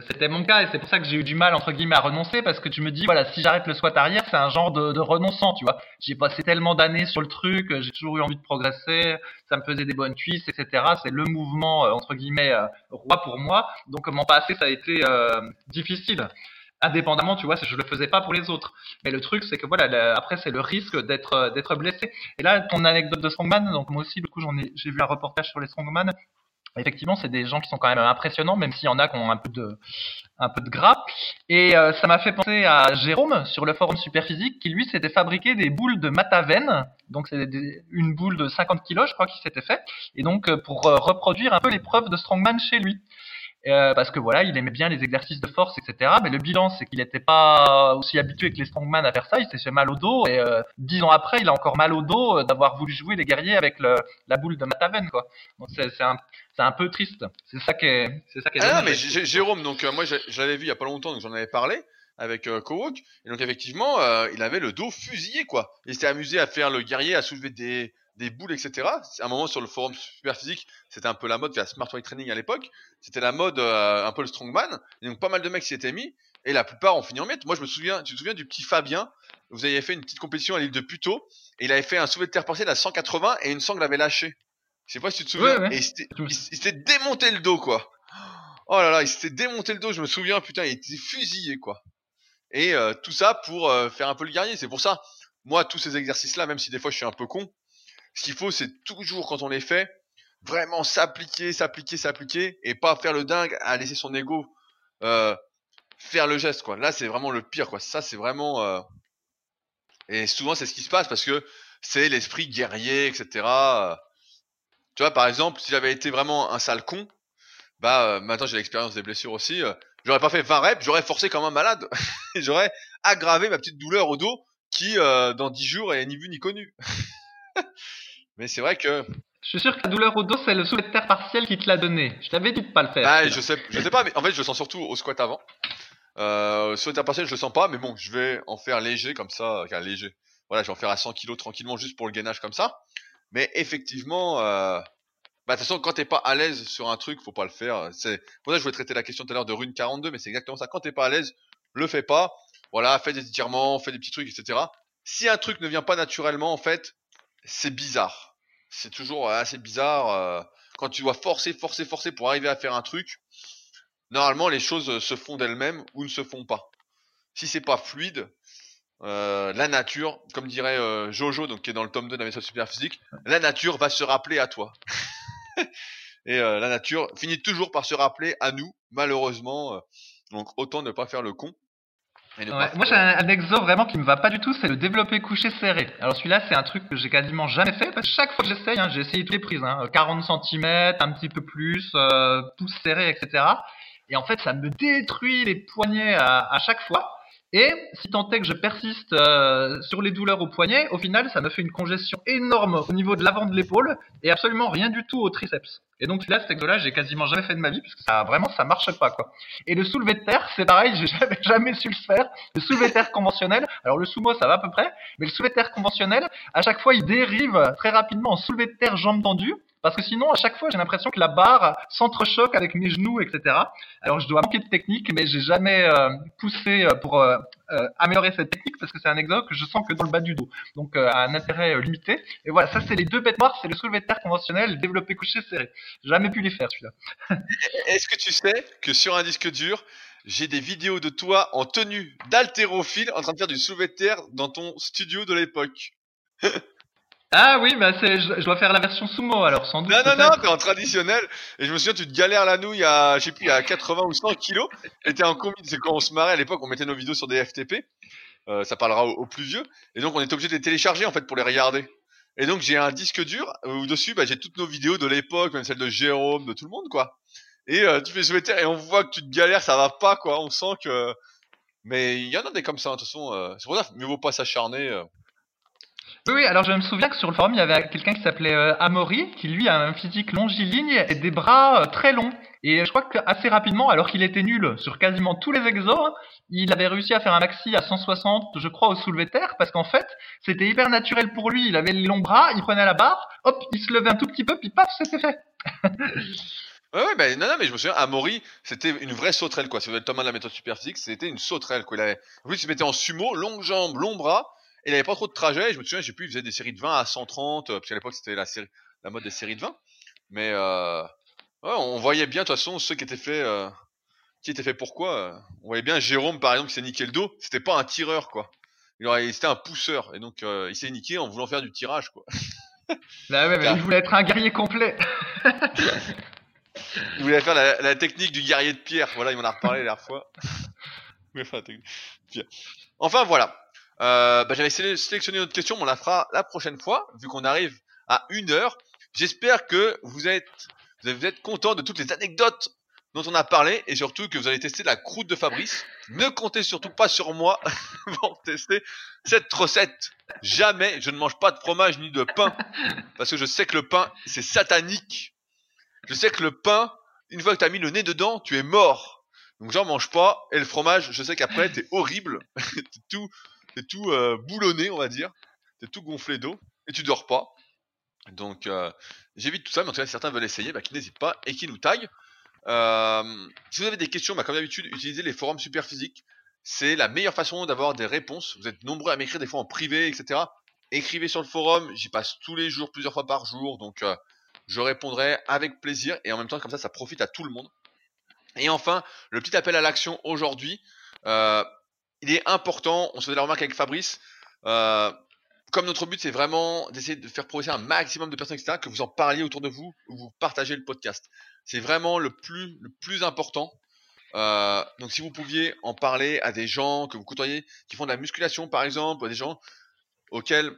c'était mon cas, et c'est pour ça que j'ai eu du mal entre guillemets à renoncer, parce que tu me dis, voilà, si j'arrête le squat arrière, c'est un genre de, de renonçant, tu vois. J'ai passé tellement d'années sur le truc, euh, j'ai toujours eu envie de progresser, ça me faisait des bonnes cuisses, etc. C'est le mouvement euh, entre guillemets euh, roi pour moi, donc m'en passer, ça a été euh, difficile. Indépendamment, tu vois, je le faisais pas pour les autres. Mais le truc, c'est que voilà, après, c'est le risque d'être euh, d'être blessé. Et là, ton anecdote de strongman, donc moi aussi, du coup, j'en ai, j'ai vu un reportage sur les strongman. Effectivement, c'est des gens qui sont quand même impressionnants, même s'il y en a qui ont un peu de, un peu de gras. Et euh, ça m'a fait penser à Jérôme sur le forum Superphysique, qui lui s'était fabriqué des boules de Mataven. Donc c'est une boule de 50 kilos, je crois, qu'il s'était fait. Et donc euh, pour euh, reproduire un peu l'épreuve de strongman chez lui. Euh, parce que voilà, il aimait bien les exercices de force, etc. Mais le bilan, c'est qu'il n'était pas aussi habitué que les strongman à faire ça. Il s'est fait mal au dos et euh, dix ans après, il a encore mal au dos euh, d'avoir voulu jouer les guerriers avec le, la boule de Mataven, quoi. Donc c'est un, un peu triste. C'est ça qui est, c'est ça qui est. Ah non, mais Jérôme, donc euh, moi l'avais vu il y a pas longtemps, donc j'en avais parlé avec euh, Kowok, et donc effectivement, euh, il avait le dos fusillé quoi. Il s'était amusé à faire le guerrier, à soulever des, des boules, etc. C'est Un moment sur le forum super physique, c'était un peu la mode via Smart Weight Training à l'époque. C'était la mode euh, un peu le strongman, et donc pas mal de mecs s'y étaient mis, et la plupart ont fini en miettes. Moi je me souviens, tu te souviens du petit Fabien? Vous aviez fait une petite compétition à l'île de Puteaux, et il avait fait un soulevé de terre partiel à 180 et une sangle avait lâché. Je sais pas si tu te souviens. Ouais, ouais. Et il s'était démonté le dos quoi. Oh là là, il s'était démonté le dos, je me souviens, putain, il était fusillé, quoi. Et euh, tout ça pour euh, faire un peu le guerrier. C'est pour ça, moi, tous ces exercices-là, même si des fois je suis un peu con, ce qu'il faut, c'est toujours, quand on les fait, vraiment s'appliquer, s'appliquer, s'appliquer, et pas faire le dingue à laisser son ego euh, faire le geste. Là, c'est vraiment le pire. Ça, c'est vraiment... euh, Et souvent, c'est ce qui se passe, parce que c'est l'esprit guerrier, etc. euh, Tu vois, par exemple, si j'avais été vraiment un sale con, bah maintenant j'ai l'expérience des blessures aussi, j'aurais pas fait 20 reps, j'aurais forcé comme un malade. (laughs) j'aurais aggravé ma petite douleur au dos qui, dans 10 jours, est ni vu ni connu. (laughs) Mais c'est vrai que Je suis sûr que la douleur au dos, c'est le soulevé de terre partiel qui te l'a donné. Je t'avais dit de pas le faire. Ah, je sais, je sais pas, mais en fait, je le sens surtout au squat avant. Euh, partiel, je le sens pas, mais bon, je vais en faire léger comme ça, enfin, léger. Voilà, je vais en faire à 100 kg tranquillement juste pour le gainage comme ça. Mais effectivement, euh, bah, de toute façon, quand t'es pas à l'aise sur un truc, faut pas le faire. C'est pour ça que je voulais traiter la question tout à l'heure de rune 42, mais c'est exactement ça. Quand t'es pas à l'aise, le fais pas. Voilà, fais des étirements, fais des petits trucs, etc. Si un truc ne vient pas naturellement, en fait, c'est bizarre. C'est toujours assez bizarre. euh, quand tu dois forcer, forcer, forcer pour arriver à faire un truc, normalement les choses euh, se font d'elles-mêmes ou ne se font pas. Si c'est pas fluide, euh, la nature, comme dirait Jojo, donc qui est dans le tome 2 de la méthode super physique, la nature va se rappeler à toi. (laughs) Et la nature finit toujours par se rappeler à nous, malheureusement. donc autant ne pas faire le con. Ouais, Moi, j'ai un, un exo vraiment qui me va pas du tout, c'est le développé couché serré. Alors celui-là, c'est un truc que j'ai quasiment jamais fait. Parce que chaque fois que j'essaye, hein, j'ai essayé toutes les prises, hein, 40 cm, un petit peu plus, euh, pouce serré, etc. Et en fait, ça me détruit les poignets à, à chaque fois. Et si tant est que je persiste euh, sur les douleurs au poignet, au final, ça me fait une congestion énorme au niveau de l'avant de l'épaule et absolument rien du tout au triceps. Et donc là, cet exo-là, j'ai quasiment jamais fait de ma vie puisque ça vraiment ça marche pas quoi. Et le soulevé de terre, c'est pareil, (laughs) j'ai jamais, jamais su le faire. Le soulevé de terre conventionnel, alors le sumo ça va à peu près, mais le soulevé de terre conventionnel, à chaque fois il dérive très rapidement en soulevé de terre jambes tendues, parce que sinon à chaque fois j'ai l'impression que la barre s'entrechoque avec mes genoux, etc. Alors je dois manquer de technique, mais j'ai jamais euh, poussé euh, pour euh, euh, améliorer cette technique parce que c'est un exo que je sens que dans le bas du dos, donc euh, un intérêt limité. Et voilà, ça c'est les deux bêtes noires, c'est le soulevé de terre conventionnel, développé couché serré. Jamais pu les faire celui-là. (laughs) Est-ce que tu sais que sur un disque dur, j'ai des vidéos de toi en tenue d'haltérophile en train de faire du soulevé de terre dans ton studio de l'époque? (laughs) Ah oui, bah c'est, je, je dois faire la version sumo alors sans doute. Non, non, non, t'es en traditionnel. Et je me souviens, tu te galères la nouille à, je sais plus, à 80 ou 100 kilos. Et t'es en combi. C'est quand on se marrait à l'époque, on mettait nos vidéos sur des FTP. Euh, ça parlera aux, aux plus vieux. Et donc, on était obligé de les télécharger, en fait, pour les regarder. Et donc, j'ai un disque dur où dessus, bah, j'ai toutes nos vidéos de l'époque, même celles de Jérôme, de tout le monde, quoi. Et euh, tu fais terre et on voit que tu te galères, ça va pas, quoi. On sent que. Mais il y en a des comme ça, de toute façon. euh, c'est pour ça, mieux vaut pas s'acharner. Oui, alors je me souviens que sur le forum, il y avait quelqu'un qui s'appelait euh, Amaury, qui lui a un physique longiligne et des bras euh, très longs. Et je crois que assez rapidement, alors qu'il était nul sur quasiment tous les exos, il avait réussi à faire un maxi à 160, je crois, au soulevé terre, parce qu'en fait, c'était hyper naturel pour lui. Il avait les longs bras, il prenait la barre, hop, il se levait un tout petit peu, puis paf, c'était fait. (laughs) Ouais, ouais, non, non, mais je me souviens, Amaury, c'était une vraie sauterelle, quoi. Si vous êtes Thomas de la méthode super physique, c'était une sauterelle, quoi. Il avait, en plus, il se mettait en sumo, longues jambes, longs bras, il avait pas trop de trajet. Et je me souviens, j'ai plus, il faisait des séries de 20 à 130, euh, parce qu'à l'époque, c'était la série, la mode des séries de 20. Mais, euh, ouais, on voyait bien, de toute façon, ceux qui étaient faits, euh, qui étaient faits pourquoi. on voyait bien Jérôme, par exemple, qui s'est niqué le dos. C'était pas un tireur, quoi. Il aurait, c'était un pousseur. Et donc, euh, il s'est niqué en voulant faire du tirage, quoi. Là, ouais, mais il voulait être un guerrier complet. (laughs) Il voulait faire la, la technique du guerrier de pierre. Voilà, il m'en a reparlé la dernière fois. (laughs) Enfin, voilà. Euh, bah, J'avais séle- sélectionné notre question, mais on la fera la prochaine fois, vu qu'on arrive à une heure. J'espère que vous êtes, vous êtes, contents de toutes les anecdotes dont on a parlé, et surtout que vous allez tester la croûte de Fabrice. Ne comptez surtout pas sur moi (laughs) pour tester cette recette. Jamais je ne mange pas de fromage ni de pain, parce que je sais que le pain, c'est satanique. Je sais que le pain, une fois que t'as mis le nez dedans, tu es mort. Donc j'en mange pas. Et le fromage, je sais qu'après t'es horrible. (laughs) tout, t'es tout euh, boulonné, on va dire. T'es tout gonflé d'eau et tu dors pas. Donc euh, j'évite tout ça. Mais en tout cas, certains veulent essayer, bah, qu'ils n'hésitent pas et qui nous taguent. Euh, si vous avez des questions, bah, comme d'habitude, utilisez les forums super physiques. C'est la meilleure façon d'avoir des réponses. Vous êtes nombreux à m'écrire des fois en privé, etc. Écrivez sur le forum. J'y passe tous les jours, plusieurs fois par jour. Donc euh, je répondrai avec plaisir et en même temps comme ça ça profite à tout le monde. Et enfin, le petit appel à l'action aujourd'hui, il est important, on se faisait la remarque avec Fabrice, euh, comme notre but c'est vraiment d'essayer de faire progresser un maximum de personnes, etc., que vous en parliez autour de vous, ou vous partagez le podcast. C'est vraiment le plus, le plus important. Euh, donc si vous pouviez en parler à des gens que vous côtoyez, qui font de la musculation par exemple, ou à des gens auxquels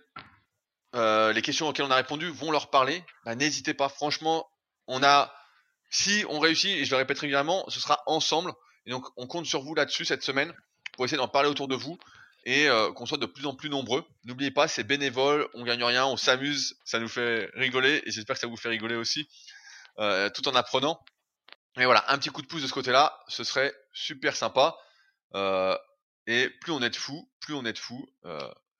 euh, les questions auxquelles on a répondu vont leur parler, bah, n'hésitez pas. Franchement, on a, si on réussit, et je le répète régulièrement, ce sera ensemble. Et donc, on compte sur vous là-dessus cette semaine essayer d'en parler autour de vous et euh, qu'on soit de plus en plus nombreux. N'oubliez pas, c'est bénévole, on gagne rien, on s'amuse, ça nous fait rigoler et j'espère que ça vous fait rigoler aussi, euh, tout en apprenant. Et voilà, un petit coup de pouce de ce côté-là, ce serait super sympa. Euh, et plus on est de plus on est de fous,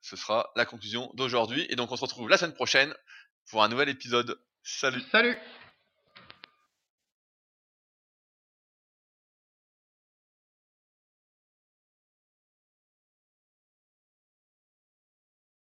ce sera la conclusion d'aujourd'hui. Et donc on se retrouve la semaine prochaine pour un nouvel épisode. Salut Salut